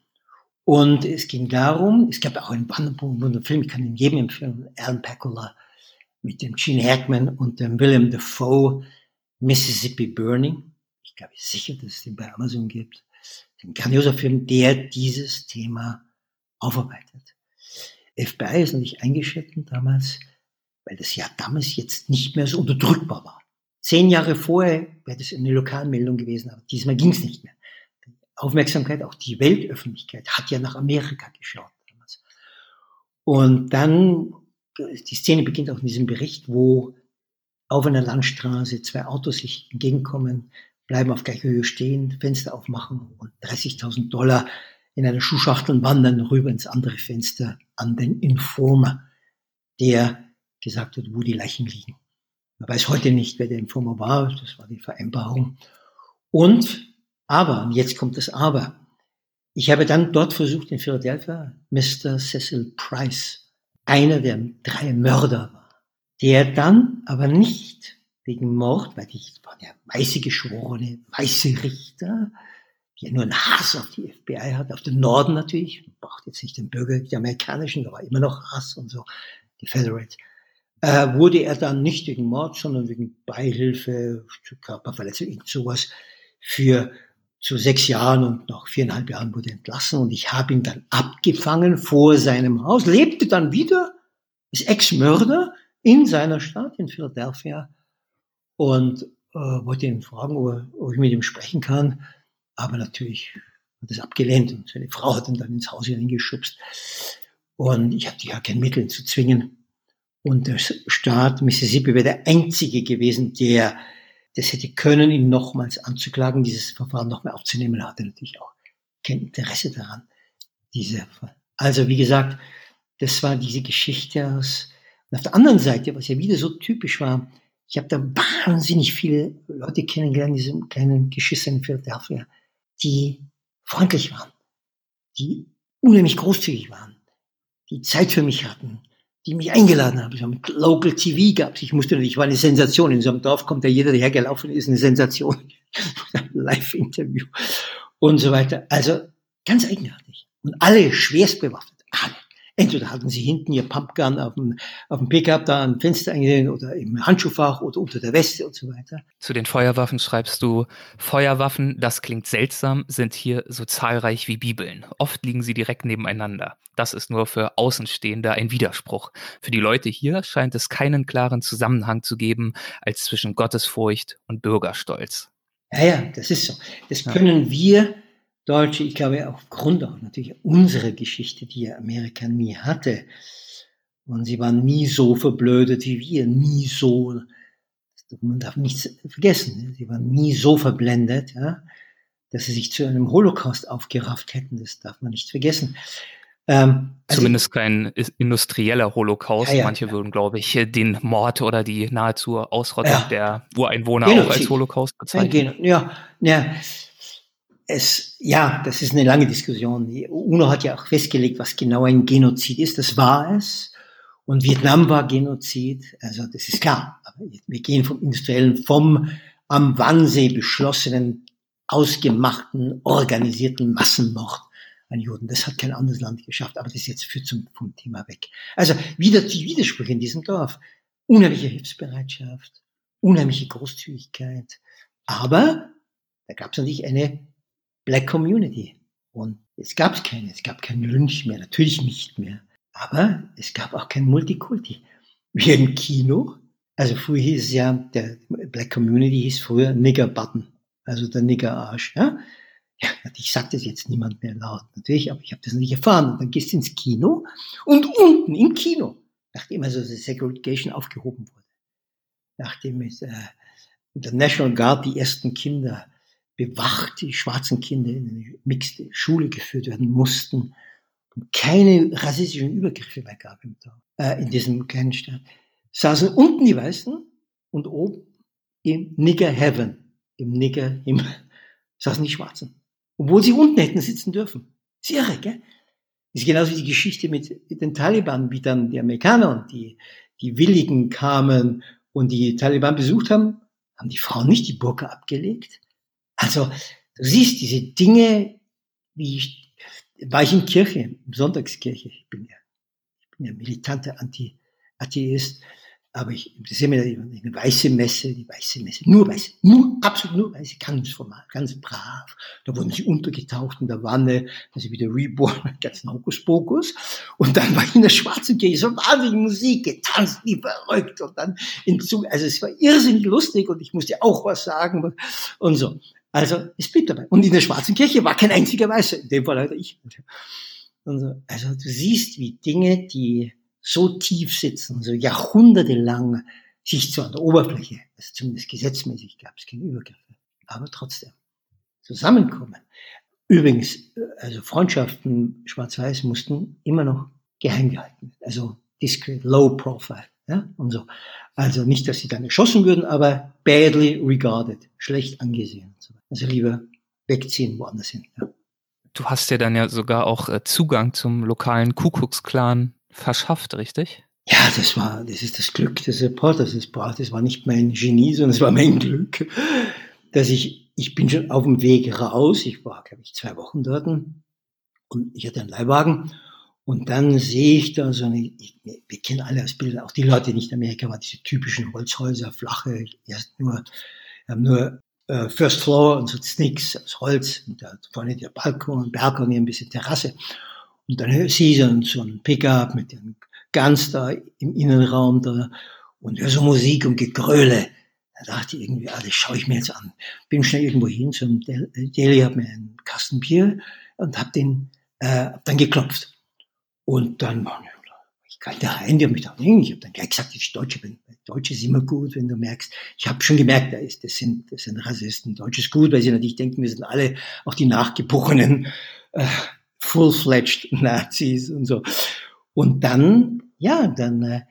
Und es ging darum, es gab auch einen wunderbaren Film, ich kann ihn jedem empfehlen, Alan Pacula mit dem Gene Hackman und dem William Dafoe, Mississippi Burning. Ich glaube sicher, dass es den bei Amazon gibt. Ein grandioser Film, der dieses Thema aufarbeitet. FBI ist natürlich eingeschritten damals, weil das ja damals jetzt nicht mehr so unterdrückbar war. Zehn Jahre vorher wäre das eine Lokalmeldung gewesen, aber diesmal ging es nicht mehr. Die Aufmerksamkeit, auch die Weltöffentlichkeit hat ja nach Amerika geschaut damals. Und dann, die Szene beginnt auch in diesem Bericht, wo auf einer Landstraße zwei Autos sich entgegenkommen, bleiben auf gleicher Höhe stehen, Fenster aufmachen und 30.000 Dollar in einer Schuhschachtel wandern rüber ins andere Fenster an den Informer, der gesagt hat, wo die Leichen liegen. Man weiß heute nicht, wer der Informer war, das war die Vereinbarung. Und, aber, und jetzt kommt das Aber, ich habe dann dort versucht in Philadelphia, Mr. Cecil Price, einer der drei Mörder war, der dann aber nicht wegen Mord, weil die waren ja weiße Geschworene, weiße Richter, ja nur einen Hass auf die FBI hat, auf den Norden natürlich, braucht jetzt nicht den Bürger, die amerikanischen, da war immer noch Hass und so, die Federates, äh, wurde er dann nicht wegen Mord, sondern wegen Beihilfe zu Körperverletzung, irgend sowas, für zu sechs Jahren und nach viereinhalb Jahren wurde entlassen und ich habe ihn dann abgefangen vor seinem Haus, lebte dann wieder als Ex-Mörder in seiner Stadt in Philadelphia und äh, wollte ihn fragen, ob, ob ich mit ihm sprechen kann. Aber natürlich hat es abgelehnt und seine Frau hat ihn dann ins Haus hineingeschubst. Und ich hatte ja kein Mittel ihn zu zwingen. Und der Staat Mississippi wäre der einzige gewesen, der das hätte können, ihn nochmals anzuklagen, dieses Verfahren nochmal aufzunehmen. Er hatte natürlich auch kein Interesse daran. Diese, also wie gesagt, das war diese Geschichte aus. Und auf der anderen Seite, was ja wieder so typisch war, ich habe da wahnsinnig viele Leute kennengelernt, in diesem kleinen Geschiss in Philadelphia, die freundlich waren, die unheimlich großzügig waren, die Zeit für mich hatten, die mich eingeladen haben. Ich Local TV gehabt. Ich musste ich war eine Sensation. In so einem Dorf kommt ja jeder, der hergelaufen ist, eine Sensation. Live-Interview und so weiter. Also ganz eigenartig. Und alle schwerst bewaffnet. Alle. Entweder hatten sie hinten ihr Pumpgun auf dem, auf dem Pickup da am Fenster eingesehen oder im Handschuhfach oder unter der Weste und so weiter. Zu den Feuerwaffen schreibst du, Feuerwaffen, das klingt seltsam, sind hier so zahlreich wie Bibeln. Oft liegen sie direkt nebeneinander. Das ist nur für Außenstehende ein Widerspruch. Für die Leute hier scheint es keinen klaren Zusammenhang zu geben als zwischen Gottesfurcht und Bürgerstolz. Ja, ja, das ist so. Das können wir Deutsche, ich glaube aufgrund auch natürlich unserer Geschichte, die Amerika nie hatte. Und sie waren nie so verblödet wie wir, nie so, man darf nichts vergessen, ne? sie waren nie so verblendet, ja, dass sie sich zu einem Holocaust aufgerafft hätten, das darf man nicht vergessen. Ähm, also Zumindest kein industrieller Holocaust. Ja, ja, Manche ja. würden, glaube ich, den Mord oder die nahezu Ausrottung der Ureinwohner Genozid. auch als Holocaust bezeichnen. Ja, ja, es, ja, das ist eine lange Diskussion. Die UNO hat ja auch festgelegt, was genau ein Genozid ist. Das war es. Und Vietnam war Genozid. Also das ist klar. Aber wir gehen vom industriellen, vom am Wannsee beschlossenen, ausgemachten, organisierten Massenmord an Juden. Das hat kein anderes Land geschafft. Aber das jetzt führt zum, vom Thema weg. Also wieder die Widersprüche in diesem Dorf. Unheimliche Hilfsbereitschaft, unheimliche Großzügigkeit. Aber da gab es natürlich eine Black Community. Und es gab keine, es gab kein Lynch mehr, natürlich nicht mehr. Aber es gab auch kein Multikulti. Wie im Kino. Also früher hieß es ja, der Black Community hieß früher Nigger Button. Also der Nigger Arsch. Ja? Ja, ich sage das jetzt niemand mehr laut, natürlich, aber ich habe das nicht erfahren. Und dann gehst du ins Kino und unten im Kino, nachdem also die Segregation aufgehoben wurde, nachdem mit äh, der National Guard die ersten Kinder bewacht, die schwarzen Kinder in eine mixte Schule geführt werden mussten und keine rassistischen Übergriffe mehr gab im Dorf, äh, in diesem kleinen Stadt, saßen unten die Weißen und oben im Nigger Heaven, im Nigger Himmel, saßen die Schwarzen. Obwohl sie unten hätten sitzen dürfen. Ist irre, gell? Ist genauso wie die Geschichte mit den Taliban, wie dann die Amerikaner und die, die Willigen kamen und die Taliban besucht haben, haben die Frauen nicht die Burka abgelegt. Also, du siehst diese Dinge, wie ich, war ich in Kirche, in Sonntagskirche, ich bin ja, ich bin ja militanter Anti-Atheist, aber ich, ist immer eine weiße Messe, die weiße Messe, nur weiße, nur, absolut nur weiße, ganz formal, ganz brav. Da wurden sie untergetaucht in der Wanne, da sie wieder reborn, ganz Hokuspokus. Und dann war ich in der schwarzen Kirche so wahnsinnig Musik, getanzt wie verrückt und dann in Zug, also es war irrsinnig lustig und ich musste auch was sagen und so. Also, es blieb dabei. Und in der schwarzen Kirche war kein einziger Weißer, in dem Fall leider ich. So. Also, du siehst, wie Dinge, die so tief sitzen, so jahrhundertelang sich zu an der Oberfläche, also zumindest gesetzmäßig gab es keine Übergriffe, aber trotzdem zusammenkommen. Übrigens, also Freundschaften schwarz-weiß mussten immer noch geheim gehalten, also discreet, low profile, ja, und so. Also nicht, dass sie dann erschossen würden, aber badly regarded, schlecht angesehen. Also lieber wegziehen woanders hin. Ja. Du hast ja dann ja sogar auch äh, Zugang zum lokalen Kuckucksklan verschafft, richtig? Ja, das war, das ist das Glück des Reporters. Das war, das war nicht mein Genie, sondern es war mein Glück, dass ich, ich bin schon auf dem Weg raus. Ich war, glaube ich, zwei Wochen dort und ich hatte einen Leihwagen. Und dann sehe ich da so eine, ich, wir kennen alle aus Bildern, auch die Leute, die nicht in Amerika waren, diese typischen Holzhäuser, flache, erst nur, haben nur äh, First Floor und so nichts aus Holz, und da vorne der Balkon, Balkon, ein bisschen Terrasse. Und dann sehe ich dann so ein Pickup mit dem Ganz da im Innenraum da und höre so Musik und Gegröle. Da dachte ich irgendwie, ah, das schaue ich mir jetzt an. Bin schnell irgendwo hin zum Deli, habe mir einen Kasten Bier und habe den äh, dann geklopft. Und dann war ich kann da rein, die haben mich da rein. Ich habe dann gleich gesagt, ich Deutsche bin. Deutsch ist immer gut, wenn du merkst. Ich habe schon gemerkt, da ist, das sind, das sind Rassisten. Deutsch ist gut, weil sie natürlich denken, wir sind alle auch die nachgebrochenen äh, full-fledged Nazis und so. Und dann, ja, dann, äh,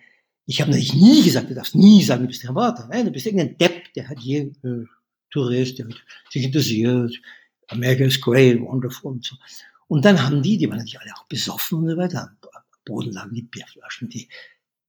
ich habe natürlich nie gesagt, du darfst nie sagen, du bist der Warte. Ne? Du bist irgendein Depp, der hat hier äh, Tourist, der hat sich interessiert. America is great, wonderful und so. Und dann haben die, die waren natürlich alle auch besoffen und so weiter, am Boden lagen die Bierflaschen, die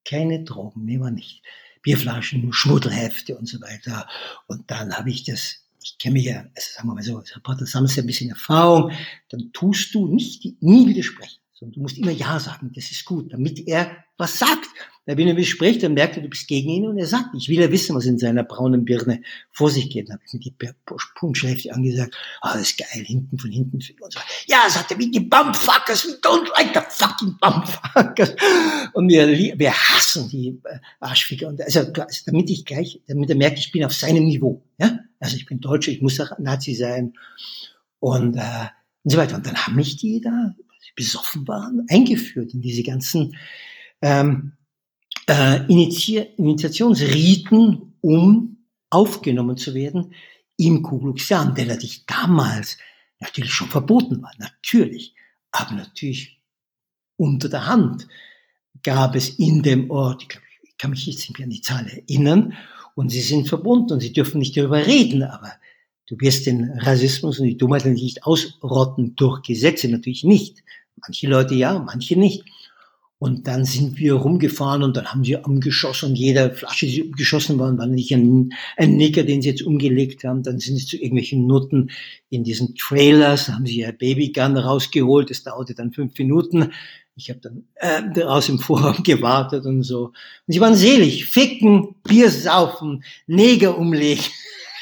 keine Drogen, nee, war nicht. Bierflaschen, nur Schmuddelhefte und so weiter. Und dann habe ich das ich kenne mich ja, also sagen wir mal so, als Reporter sammelst ja ein bisschen Erfahrung, dann tust du nicht, nie widersprechen, sondern du musst immer Ja sagen, das ist gut, damit er was sagt. Er widerspricht, dann merkt er, du bist gegen ihn und er sagt, ich will ja wissen, was in seiner braunen Birne vor sich geht. Dann habe ich mir die Punschhefte angesagt, ah, das ist geil, hinten von hinten. Und so. Ja, sagt er, wie die Bumfuckers, we don't like the fucking Bumfuckers. Und wir, wir hassen die äh, Arschficker. Und also, also damit ich gleich, damit er merkt, ich bin auf seinem Niveau. Ja? Also ich bin Deutscher, ich muss Nazi sein und, äh, und so weiter. Und dann haben mich die da, die besoffen waren, eingeführt in diese ganzen ähm, äh, Initiationsriten, um aufgenommen zu werden im Ku Klux Klan, der natürlich damals natürlich schon verboten war, natürlich, aber natürlich unter der Hand gab es in dem Ort, ich, glaube, ich kann mich jetzt nicht mehr an die Zahl erinnern, und sie sind verbunden und sie dürfen nicht darüber reden, aber du wirst den Rassismus und die Dummheit nicht ausrotten durch Gesetze, natürlich nicht. Manche Leute ja, manche nicht. Und dann sind wir rumgefahren und dann haben sie umgeschossen und jeder Flasche, die umgeschossen waren, war nicht ein, ein Nicker, den sie jetzt umgelegt haben. Dann sind sie zu irgendwelchen Nutten in diesen Trailers, haben sie ihr Babygun rausgeholt. Das dauerte dann fünf Minuten. Ich habe dann äh, draußen im Vorraum gewartet und so. Und sie waren selig. Ficken, Bier saufen, Neger umlegen.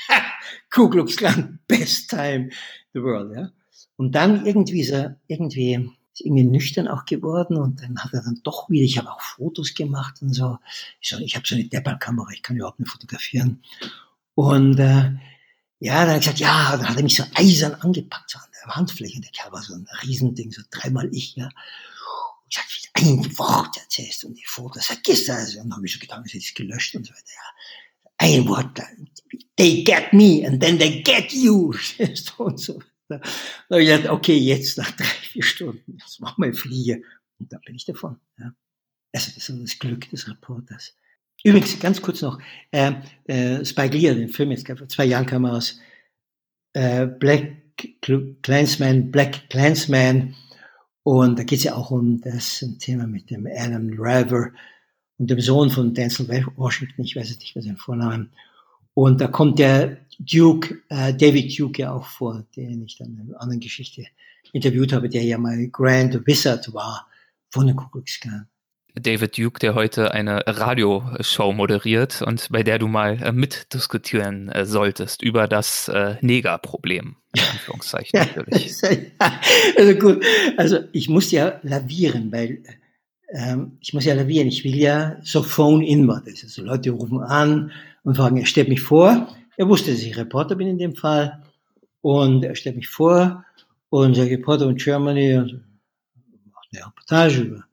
Ku Klux Klan, best time the world, ja. Und dann irgendwie er irgendwie, ist irgendwie nüchtern auch geworden und dann hat er dann doch wieder, ich habe auch Fotos gemacht und so. Ich, so, ich habe so eine Deppelkamera, ich kann überhaupt nicht fotografieren. Und äh, Ja, dann hat er gesagt, ja, dann hat er mich so eisern angepackt, so an der Handfläche. Der Kerl war so ein Riesending, so dreimal ich, ja. Und ich sagte, ein Wort erzählst und die Fotos, vergiss das. Und dann habe ich so gedacht, das ist gelöscht und so weiter, ja. Ein Wort, they get me and then they get you. und so. Da ich gedacht, okay, jetzt nach drei, vier Stunden, jetzt machen wir Fliege. Und dann bin ich davon, ja. Also das ist das Glück des Reporters. Übrigens, ganz kurz noch, äh, äh, Spike Lee, den Film jetzt, vor zwei Jahren kam aus, äh, Black Clansman, Black Clansman, und da geht es ja auch um das Thema mit dem Adam Driver und dem Sohn von Denzel Washington, ich weiß jetzt nicht mehr seinen Vornamen. Und da kommt der Duke, äh, David Duke ja auch vor, den ich dann in einer anderen Geschichte interviewt habe, der ja mal Grand Wizard war von der Kuckucksklan. David Duke, der heute eine Radioshow moderiert und bei der du mal äh, mitdiskutieren äh, solltest über das äh, Negerproblem. In Anführungszeichen natürlich. also gut, also ich muss ja lavieren, weil ähm, ich muss ja lavieren. Ich will ja so phone inward. Also Leute rufen an und fragen, er stellt mich vor. Er wusste, dass ich Reporter bin in dem Fall. Und er stellt mich vor und der Reporter in Germany und macht eine Reportage über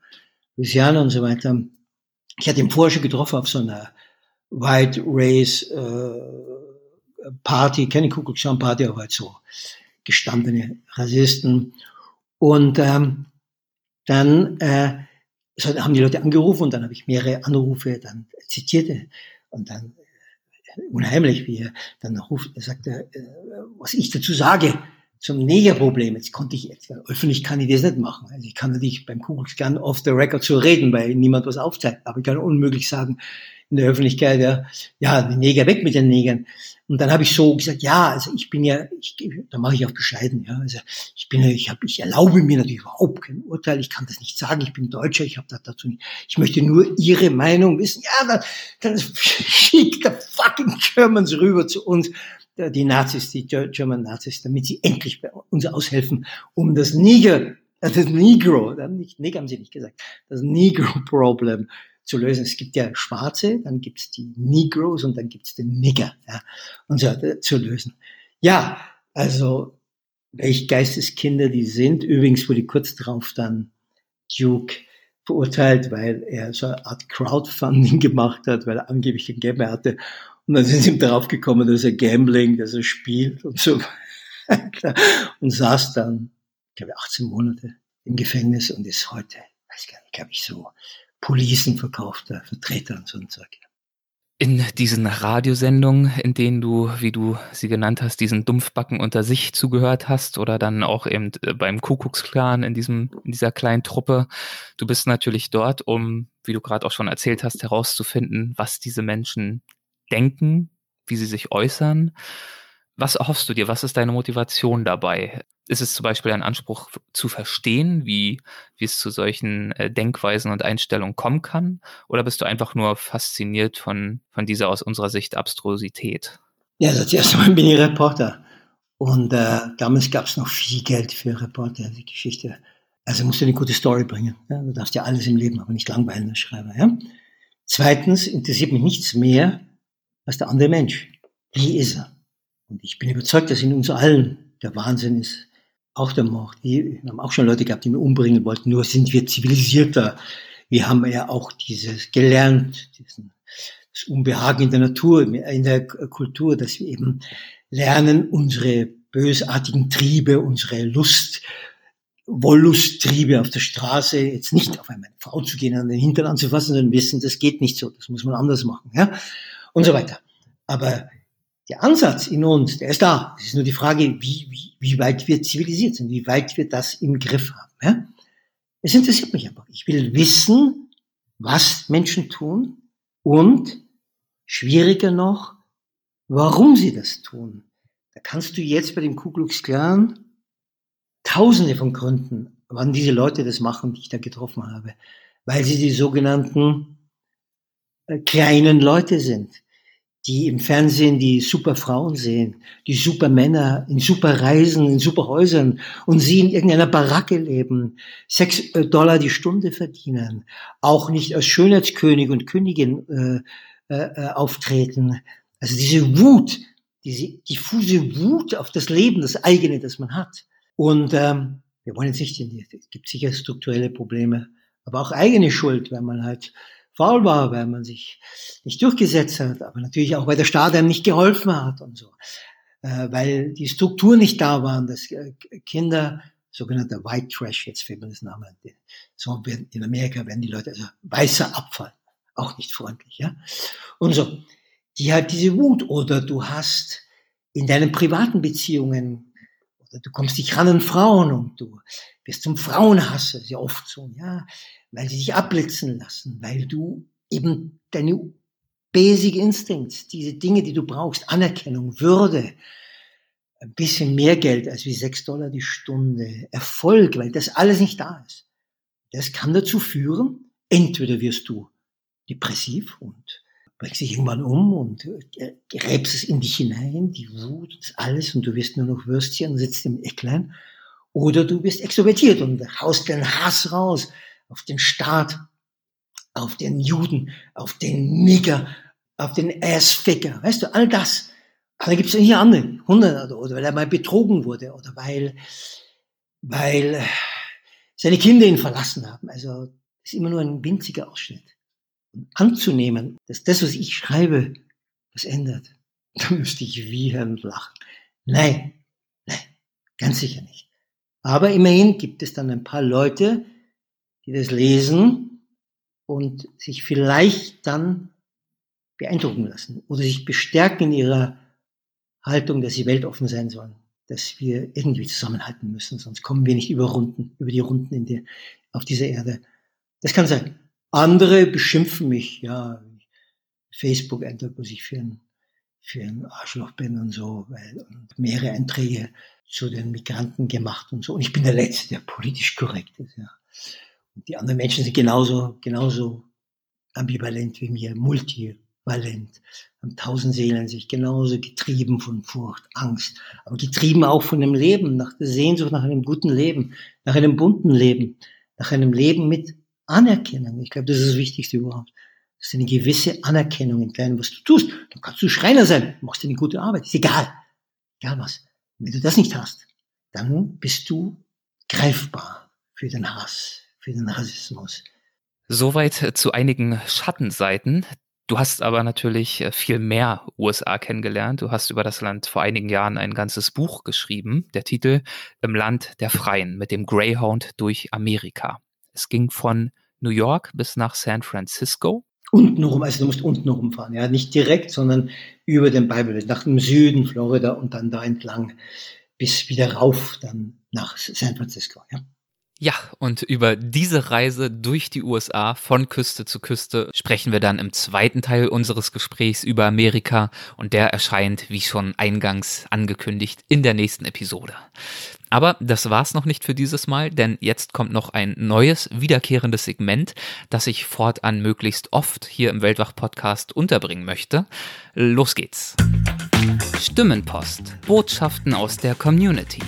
Louisiana und so weiter. Ich hatte ihn vorher schon getroffen auf so einer White Race äh, Party, keine Kuckuckschan Party, aber halt so gestandene Rassisten. Und ähm, dann äh, haben die Leute angerufen und dann habe ich mehrere Anrufe dann zitierte und dann äh, unheimlich, wie er dann ruft, er sagt, äh, was ich dazu sage zum Negerproblem. Jetzt konnte ich, öffentlich kann ich das nicht machen. Also ich kann natürlich beim Kugelskern off the record so reden, weil niemand was aufzeigt. Aber ich kann unmöglich sagen in der Öffentlichkeit, ja, ja, die Neger weg mit den Negern. Und dann habe ich so gesagt, ja, also ich bin ja, ich, da mache ich auch bescheiden, ja, also ich bin, ich habe, ich erlaube mir natürlich überhaupt kein Urteil, ich kann das nicht sagen, ich bin Deutscher, ich habe da dazu nicht, ich möchte nur Ihre Meinung wissen. Ja, dann, dann schickt der fucking Germans rüber zu uns. Die Nazis, die German Nazis, damit sie endlich bei uns aushelfen, um das Niger, das Negro, nicht Neger haben sie nicht gesagt, das Negro-Problem zu lösen. Es gibt ja Schwarze, dann gibt es die Negros und dann gibt es den Nigger, ja, und so zu lösen. Ja, also welch Geisteskinder die sind. Übrigens wurde kurz darauf dann Duke verurteilt, weil er so eine Art Crowdfunding gemacht hat, weil er angeblich kein Geld hatte. Und dann sind sie ihm darauf gekommen, dass er Gambling, dass er spielt und so weiter. Und saß dann, ich glaube, 18 Monate im Gefängnis und ist heute, weiß gar nicht, glaube ich, so Policen verkaufter Vertreter und so ein Zeug. In diesen Radiosendungen, in denen du, wie du sie genannt hast, diesen Dumpfbacken unter sich zugehört hast oder dann auch eben äh, beim Kuckucksklan in diesem, in dieser kleinen Truppe. Du bist natürlich dort, um, wie du gerade auch schon erzählt hast, herauszufinden, was diese Menschen denken, wie sie sich äußern. Was erhoffst du dir? Was ist deine Motivation dabei? Ist es zum Beispiel ein Anspruch zu verstehen, wie, wie es zu solchen äh, Denkweisen und Einstellungen kommen kann? Oder bist du einfach nur fasziniert von, von dieser aus unserer Sicht Abstrusität? Ja, also zuerst einmal bin ich Reporter. Und äh, damals gab es noch viel Geld für Reporter, die Geschichte. Also musst du eine gute Story bringen. Ja? Du darfst ja alles im Leben, aber nicht langweilen als Schreiber. Ja? Zweitens interessiert mich nichts mehr als der andere Mensch. Wie ist er? Und ich bin überzeugt, dass in uns allen der Wahnsinn ist. Auch der Mord. Wir haben auch schon Leute gehabt, die wir umbringen wollten. Nur sind wir zivilisierter. Wir haben ja auch dieses gelernt, diesen, das Unbehagen in der Natur, in der Kultur, dass wir eben lernen, unsere bösartigen Triebe, unsere Lust, Wollusttriebe auf der Straße, jetzt nicht auf eine Frau zu gehen, an den Hintern anzufassen, sondern wissen, das geht nicht so, das muss man anders machen. Ja? und so weiter. Aber der Ansatz in uns, der ist da. Es ist nur die Frage, wie, wie, wie weit wir zivilisiert sind, wie weit wir das im Griff haben. Ja? Es interessiert mich einfach. Ich will wissen, was Menschen tun und schwieriger noch, warum sie das tun. Da kannst du jetzt bei dem Ku Klux Klan tausende von Gründen, wann diese Leute das machen, die ich da getroffen habe. Weil sie die sogenannten äh, kleinen Leute sind die im Fernsehen die super Frauen sehen, die super Männer in super Reisen, in super Häusern und sie in irgendeiner Baracke leben, sechs äh, Dollar die Stunde verdienen, auch nicht als Schönheitskönig und Königin äh, äh, äh, auftreten. Also diese Wut, diese diffuse Wut auf das Leben, das eigene, das man hat. Und ähm, wir wollen jetzt nicht, es gibt sicher strukturelle Probleme, aber auch eigene Schuld, wenn man halt faul war, weil man sich nicht durchgesetzt hat, aber natürlich auch, weil der Staat einem nicht geholfen hat und so, äh, weil die Strukturen nicht da waren, dass äh, Kinder, sogenannter White Trash, jetzt fehlt mir das Name, so werden, in Amerika werden die Leute, also weißer Abfall, auch nicht freundlich, ja, und so, die hat diese Wut oder du hast in deinen privaten Beziehungen du kommst nicht ran an Frauen und du wirst zum Frauenhasser, ja oft so, ja, weil sie dich abblitzen lassen, weil du eben deine Basic Instincts, diese Dinge, die du brauchst, Anerkennung, Würde, ein bisschen mehr Geld als wie sechs Dollar die Stunde, Erfolg, weil das alles nicht da ist. Das kann dazu führen, entweder wirst du depressiv und bringst dich irgendwann um und äh, gräbst es in dich hinein, die Wut, das alles, und du wirst nur noch Würstchen und sitzt im Ecklein. Oder du bist extrovertiert und haust den Hass raus auf den Staat, auf den Juden, auf den Nigger, auf den Assficker, weißt du, all das. Aber da gibt es hier andere, hunderte, oder weil er mal betrogen wurde, oder weil, weil seine Kinder ihn verlassen haben. Also, ist immer nur ein winziger Ausschnitt anzunehmen, dass das, was ich schreibe, was ändert, dann müsste ich wiehern und lachen. Nein, nein, ganz sicher nicht. Aber immerhin gibt es dann ein paar Leute, die das lesen und sich vielleicht dann beeindrucken lassen oder sich bestärken in ihrer Haltung, dass sie weltoffen sein sollen, dass wir irgendwie zusammenhalten müssen, sonst kommen wir nicht über Runden, über die Runden in der, auf dieser Erde. Das kann sein. Andere beschimpfen mich, ja, Facebook-Eindruck, was ich für ein, für ein Arschloch bin und so, weil mehrere Einträge zu den Migranten gemacht und so. Und ich bin der Letzte, der politisch korrekt ist, ja. Und die anderen Menschen sind genauso, genauso ambivalent wie mir, multivalent, haben tausend Seelen, sich genauso getrieben von Furcht, Angst, aber getrieben auch von dem Leben, nach der Sehnsucht nach einem guten Leben, nach einem bunten Leben, nach einem Leben mit Anerkennung. Ich glaube, das ist das Wichtigste überhaupt. Das ist eine gewisse Anerkennung in kleinem, was du tust. Dann kannst du Schreiner sein, machst eine gute Arbeit. Ist egal. Egal was. Wenn du das nicht hast, dann bist du greifbar für den Hass, für den Rassismus. Soweit zu einigen Schattenseiten. Du hast aber natürlich äh, viel mehr USA kennengelernt. Du hast über das Land vor einigen Jahren ein ganzes Buch geschrieben. Der Titel Im Land der Freien mit dem Greyhound durch Amerika. Es ging von New York bis nach San Francisco. Unten rum, also du musst unten rumfahren, ja, nicht direkt, sondern über den Bible, nach dem Süden Florida und dann da entlang bis wieder rauf dann nach San Francisco, ja. Ja, und über diese Reise durch die USA von Küste zu Küste sprechen wir dann im zweiten Teil unseres Gesprächs über Amerika und der erscheint, wie schon eingangs angekündigt, in der nächsten Episode. Aber das war's noch nicht für dieses Mal, denn jetzt kommt noch ein neues, wiederkehrendes Segment, das ich fortan möglichst oft hier im Weltwach-Podcast unterbringen möchte. Los geht's. Stimmenpost. Botschaften aus der Community.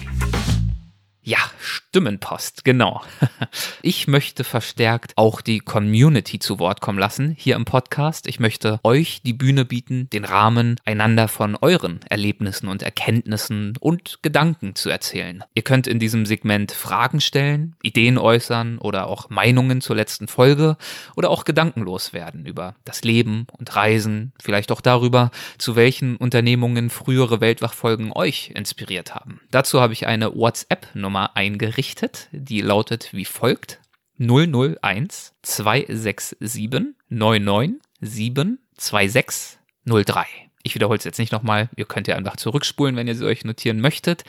Ja, Stimmenpost, genau. Ich möchte verstärkt auch die Community zu Wort kommen lassen hier im Podcast. Ich möchte euch die Bühne bieten, den Rahmen, einander von euren Erlebnissen und Erkenntnissen und Gedanken zu erzählen. Ihr könnt in diesem Segment Fragen stellen, Ideen äußern oder auch Meinungen zur letzten Folge oder auch gedankenlos werden über das Leben und Reisen, vielleicht auch darüber, zu welchen Unternehmungen frühere Weltwachfolgen euch inspiriert haben. Dazu habe ich eine WhatsApp-Nummer Nummer eingerichtet. Die lautet wie folgt. 001 267 99 726 03. Ich wiederhole es jetzt nicht nochmal. Ihr könnt ja einfach zurückspulen, wenn ihr sie euch notieren möchtet.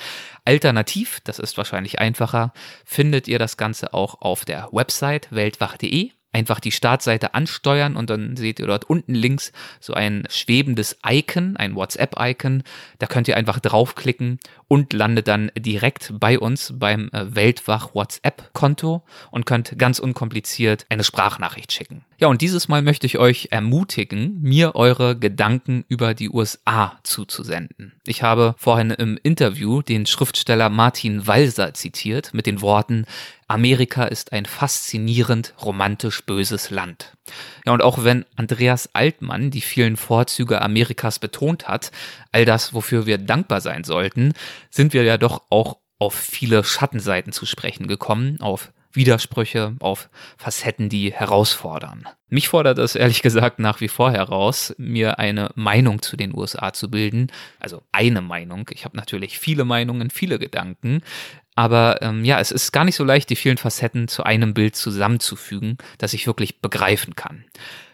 Alternativ, das ist wahrscheinlich einfacher, findet ihr das Ganze auch auf der Website weltwach.de einfach die Startseite ansteuern und dann seht ihr dort unten links so ein schwebendes Icon, ein WhatsApp-Icon. Da könnt ihr einfach draufklicken und landet dann direkt bei uns beim äh, Weltwach WhatsApp-Konto und könnt ganz unkompliziert eine Sprachnachricht schicken. Ja, und dieses Mal möchte ich euch ermutigen, mir eure Gedanken über die USA zuzusenden. Ich habe vorhin im Interview den Schriftsteller Martin Walser zitiert mit den Worten, Amerika ist ein faszinierend romantisch böses Land. Ja, und auch wenn Andreas Altmann die vielen Vorzüge Amerikas betont hat, all das, wofür wir dankbar sein sollten, sind wir ja doch auch auf viele Schattenseiten zu sprechen gekommen, auf Widersprüche, auf Facetten, die herausfordern. Mich fordert es ehrlich gesagt nach wie vor heraus, mir eine Meinung zu den USA zu bilden. Also eine Meinung. Ich habe natürlich viele Meinungen, viele Gedanken. Aber ähm, ja, es ist gar nicht so leicht, die vielen Facetten zu einem Bild zusammenzufügen, das ich wirklich begreifen kann.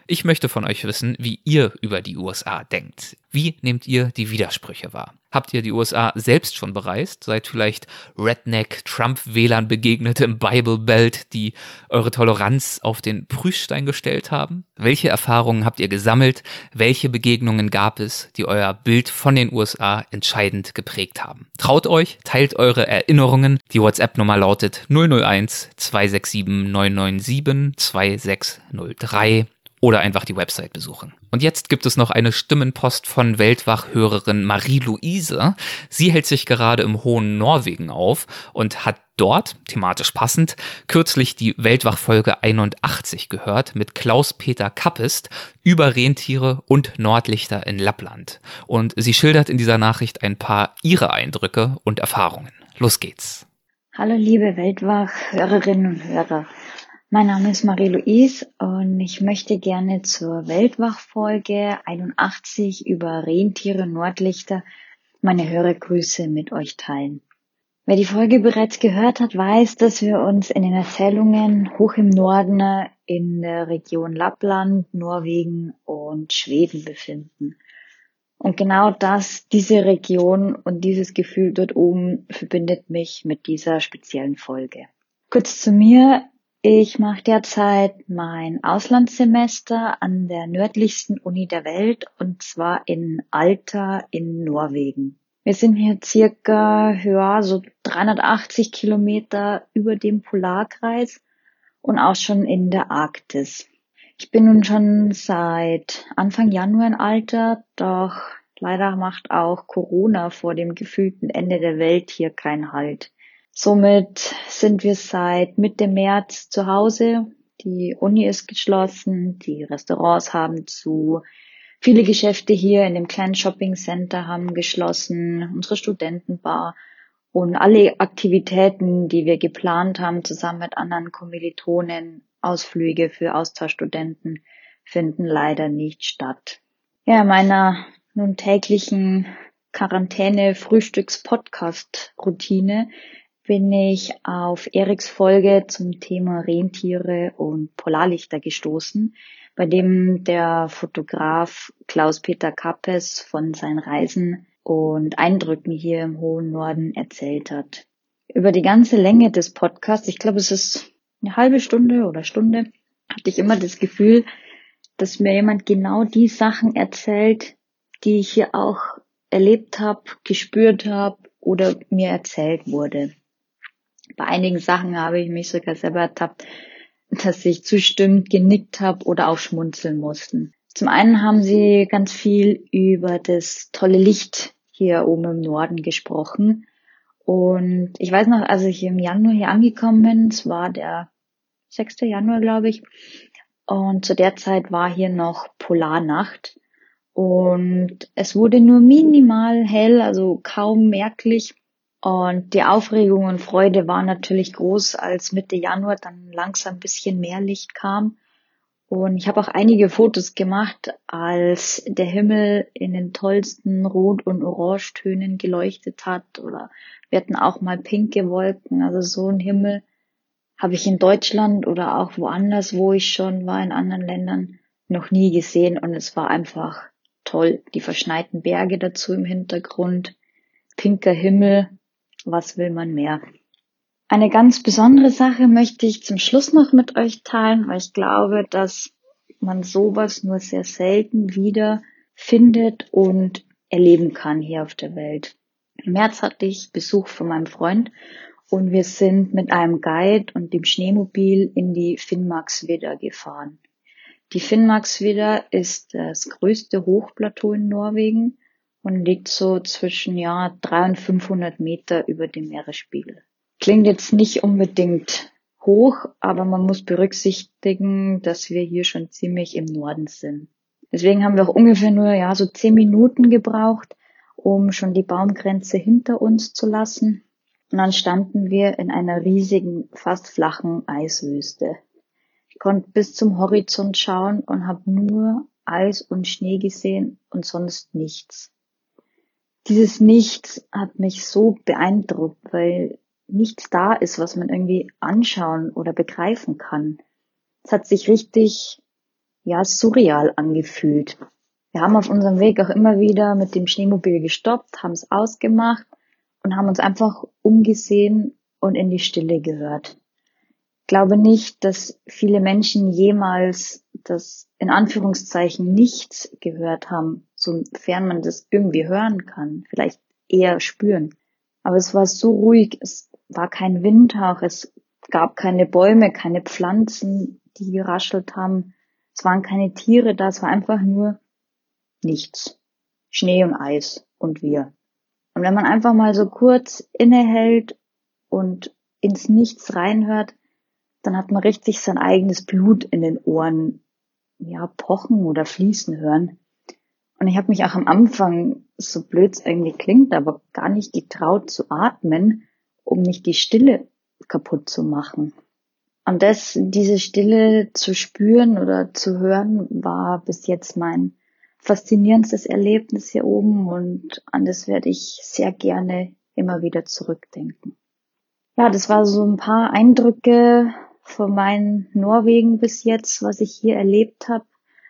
Ich möchte von euch wissen, wie ihr über die USA denkt. Wie nehmt ihr die Widersprüche wahr? Habt ihr die USA selbst schon bereist? Seid vielleicht Redneck-Trump-Wählern begegnet im Bible Belt, die eure Toleranz auf den Prüfstein gestellt haben? Welche Erfahrungen habt ihr gesammelt? Welche Begegnungen gab es, die euer Bild von den USA entscheidend geprägt haben? Traut euch, teilt eure Erinnerungen. Die WhatsApp-Nummer lautet 001 267 997 2603 oder einfach die Website besuchen. Und jetzt gibt es noch eine Stimmenpost von Weltwach-Hörerin Marie-Louise. Sie hält sich gerade im hohen Norwegen auf und hat dort, thematisch passend, kürzlich die Weltwach-Folge 81 gehört mit Klaus-Peter Kappist über Rentiere und Nordlichter in Lappland. Und sie schildert in dieser Nachricht ein paar ihrer Eindrücke und Erfahrungen. Los geht's. Hallo liebe Weltwach-Hörerinnen und Hörer. Mein Name ist Marie-Louise und ich möchte gerne zur Weltwachfolge 81 über Rentiere Nordlichter meine Hörergrüße mit euch teilen. Wer die Folge bereits gehört hat, weiß, dass wir uns in den Erzählungen hoch im Norden in der Region Lappland, Norwegen und Schweden befinden. Und genau das, diese Region und dieses Gefühl dort oben verbindet mich mit dieser speziellen Folge. Kurz zu mir. Ich mache derzeit mein Auslandssemester an der nördlichsten Uni der Welt und zwar in Alta in Norwegen. Wir sind hier circa ja, so 380 Kilometer über dem Polarkreis und auch schon in der Arktis. Ich bin nun schon seit Anfang Januar in Alta, doch leider macht auch Corona vor dem gefühlten Ende der Welt hier keinen Halt. Somit sind wir seit Mitte März zu Hause. Die Uni ist geschlossen, die Restaurants haben zu, viele Geschäfte hier in dem kleinen Shopping Center haben geschlossen, unsere Studentenbar und alle Aktivitäten, die wir geplant haben, zusammen mit anderen Kommilitonen, Ausflüge für Austauschstudenten, finden leider nicht statt. Ja, meiner nun täglichen Quarantäne-Frühstücks-Podcast-Routine bin ich auf Eriks Folge zum Thema Rentiere und Polarlichter gestoßen, bei dem der Fotograf Klaus-Peter Kappes von seinen Reisen und Eindrücken hier im hohen Norden erzählt hat. Über die ganze Länge des Podcasts, ich glaube es ist eine halbe Stunde oder Stunde, hatte ich immer das Gefühl, dass mir jemand genau die Sachen erzählt, die ich hier auch erlebt habe, gespürt habe oder mir erzählt wurde. Bei einigen Sachen habe ich mich sogar selber ertappt, dass ich zustimmend genickt habe oder auch schmunzeln mussten. Zum einen haben sie ganz viel über das tolle Licht hier oben im Norden gesprochen. Und ich weiß noch, als ich im Januar hier angekommen bin, es war der 6. Januar, glaube ich, und zu der Zeit war hier noch Polarnacht. Und es wurde nur minimal hell, also kaum merklich. Und die Aufregung und Freude war natürlich groß, als Mitte Januar dann langsam ein bisschen mehr Licht kam. Und ich habe auch einige Fotos gemacht, als der Himmel in den tollsten Rot- und Orangetönen geleuchtet hat. Oder wir hatten auch mal pinke Wolken. Also so ein Himmel habe ich in Deutschland oder auch woanders, wo ich schon war, in anderen Ländern, noch nie gesehen. Und es war einfach toll. Die verschneiten Berge dazu im Hintergrund, pinker Himmel was will man mehr? Eine ganz besondere Sache möchte ich zum Schluss noch mit euch teilen, weil ich glaube, dass man sowas nur sehr selten wieder findet und erleben kann hier auf der Welt. Im März hatte ich Besuch von meinem Freund und wir sind mit einem Guide und dem Schneemobil in die Finnmarksvidda gefahren. Die Finnmarksvidda ist das größte Hochplateau in Norwegen und liegt so zwischen ja 300 und 500 Meter über dem Meeresspiegel. Klingt jetzt nicht unbedingt hoch, aber man muss berücksichtigen, dass wir hier schon ziemlich im Norden sind. Deswegen haben wir auch ungefähr nur ja so zehn Minuten gebraucht, um schon die Baumgrenze hinter uns zu lassen. Und dann standen wir in einer riesigen, fast flachen Eiswüste. Ich konnte bis zum Horizont schauen und habe nur Eis und Schnee gesehen und sonst nichts. Dieses Nichts hat mich so beeindruckt, weil nichts da ist, was man irgendwie anschauen oder begreifen kann. Es hat sich richtig, ja, surreal angefühlt. Wir haben auf unserem Weg auch immer wieder mit dem Schneemobil gestoppt, haben es ausgemacht und haben uns einfach umgesehen und in die Stille gehört. Ich glaube nicht, dass viele Menschen jemals das in Anführungszeichen nichts gehört haben, sofern man das irgendwie hören kann, vielleicht eher spüren. Aber es war so ruhig, es war kein Windhauch, es gab keine Bäume, keine Pflanzen, die geraschelt haben, es waren keine Tiere da, es war einfach nur nichts. Schnee und Eis und wir. Und wenn man einfach mal so kurz innehält und ins Nichts reinhört, dann hat man richtig sein eigenes Blut in den Ohren, ja, pochen oder fließen hören. Und ich habe mich auch am Anfang, so blöd es irgendwie klingt, aber gar nicht getraut zu atmen, um nicht die Stille kaputt zu machen. Und das, diese Stille zu spüren oder zu hören, war bis jetzt mein faszinierendstes Erlebnis hier oben und an das werde ich sehr gerne immer wieder zurückdenken. Ja, das war so ein paar Eindrücke von meinem Norwegen bis jetzt, was ich hier erlebt habe.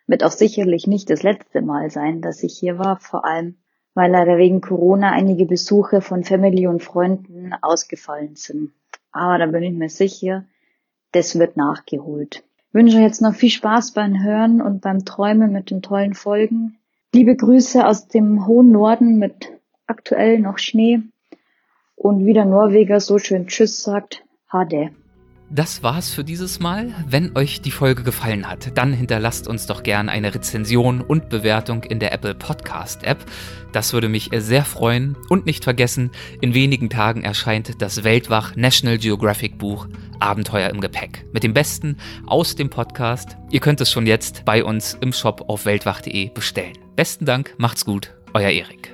Wird auch sicherlich nicht das letzte Mal sein, dass ich hier war, vor allem weil leider wegen Corona einige Besuche von Family und Freunden ausgefallen sind. Aber da bin ich mir sicher, das wird nachgeholt wünsche jetzt noch viel Spaß beim Hören und beim Träumen mit den tollen Folgen. Liebe Grüße aus dem hohen Norden mit aktuell noch Schnee. Und wie der Norweger so schön Tschüss sagt, Hade. Das war's für dieses Mal. Wenn euch die Folge gefallen hat, dann hinterlasst uns doch gern eine Rezension und Bewertung in der Apple Podcast App. Das würde mich sehr freuen. Und nicht vergessen, in wenigen Tagen erscheint das Weltwach National Geographic Buch Abenteuer im Gepäck. Mit dem Besten aus dem Podcast. Ihr könnt es schon jetzt bei uns im Shop auf weltwach.de bestellen. Besten Dank, macht's gut, euer Erik.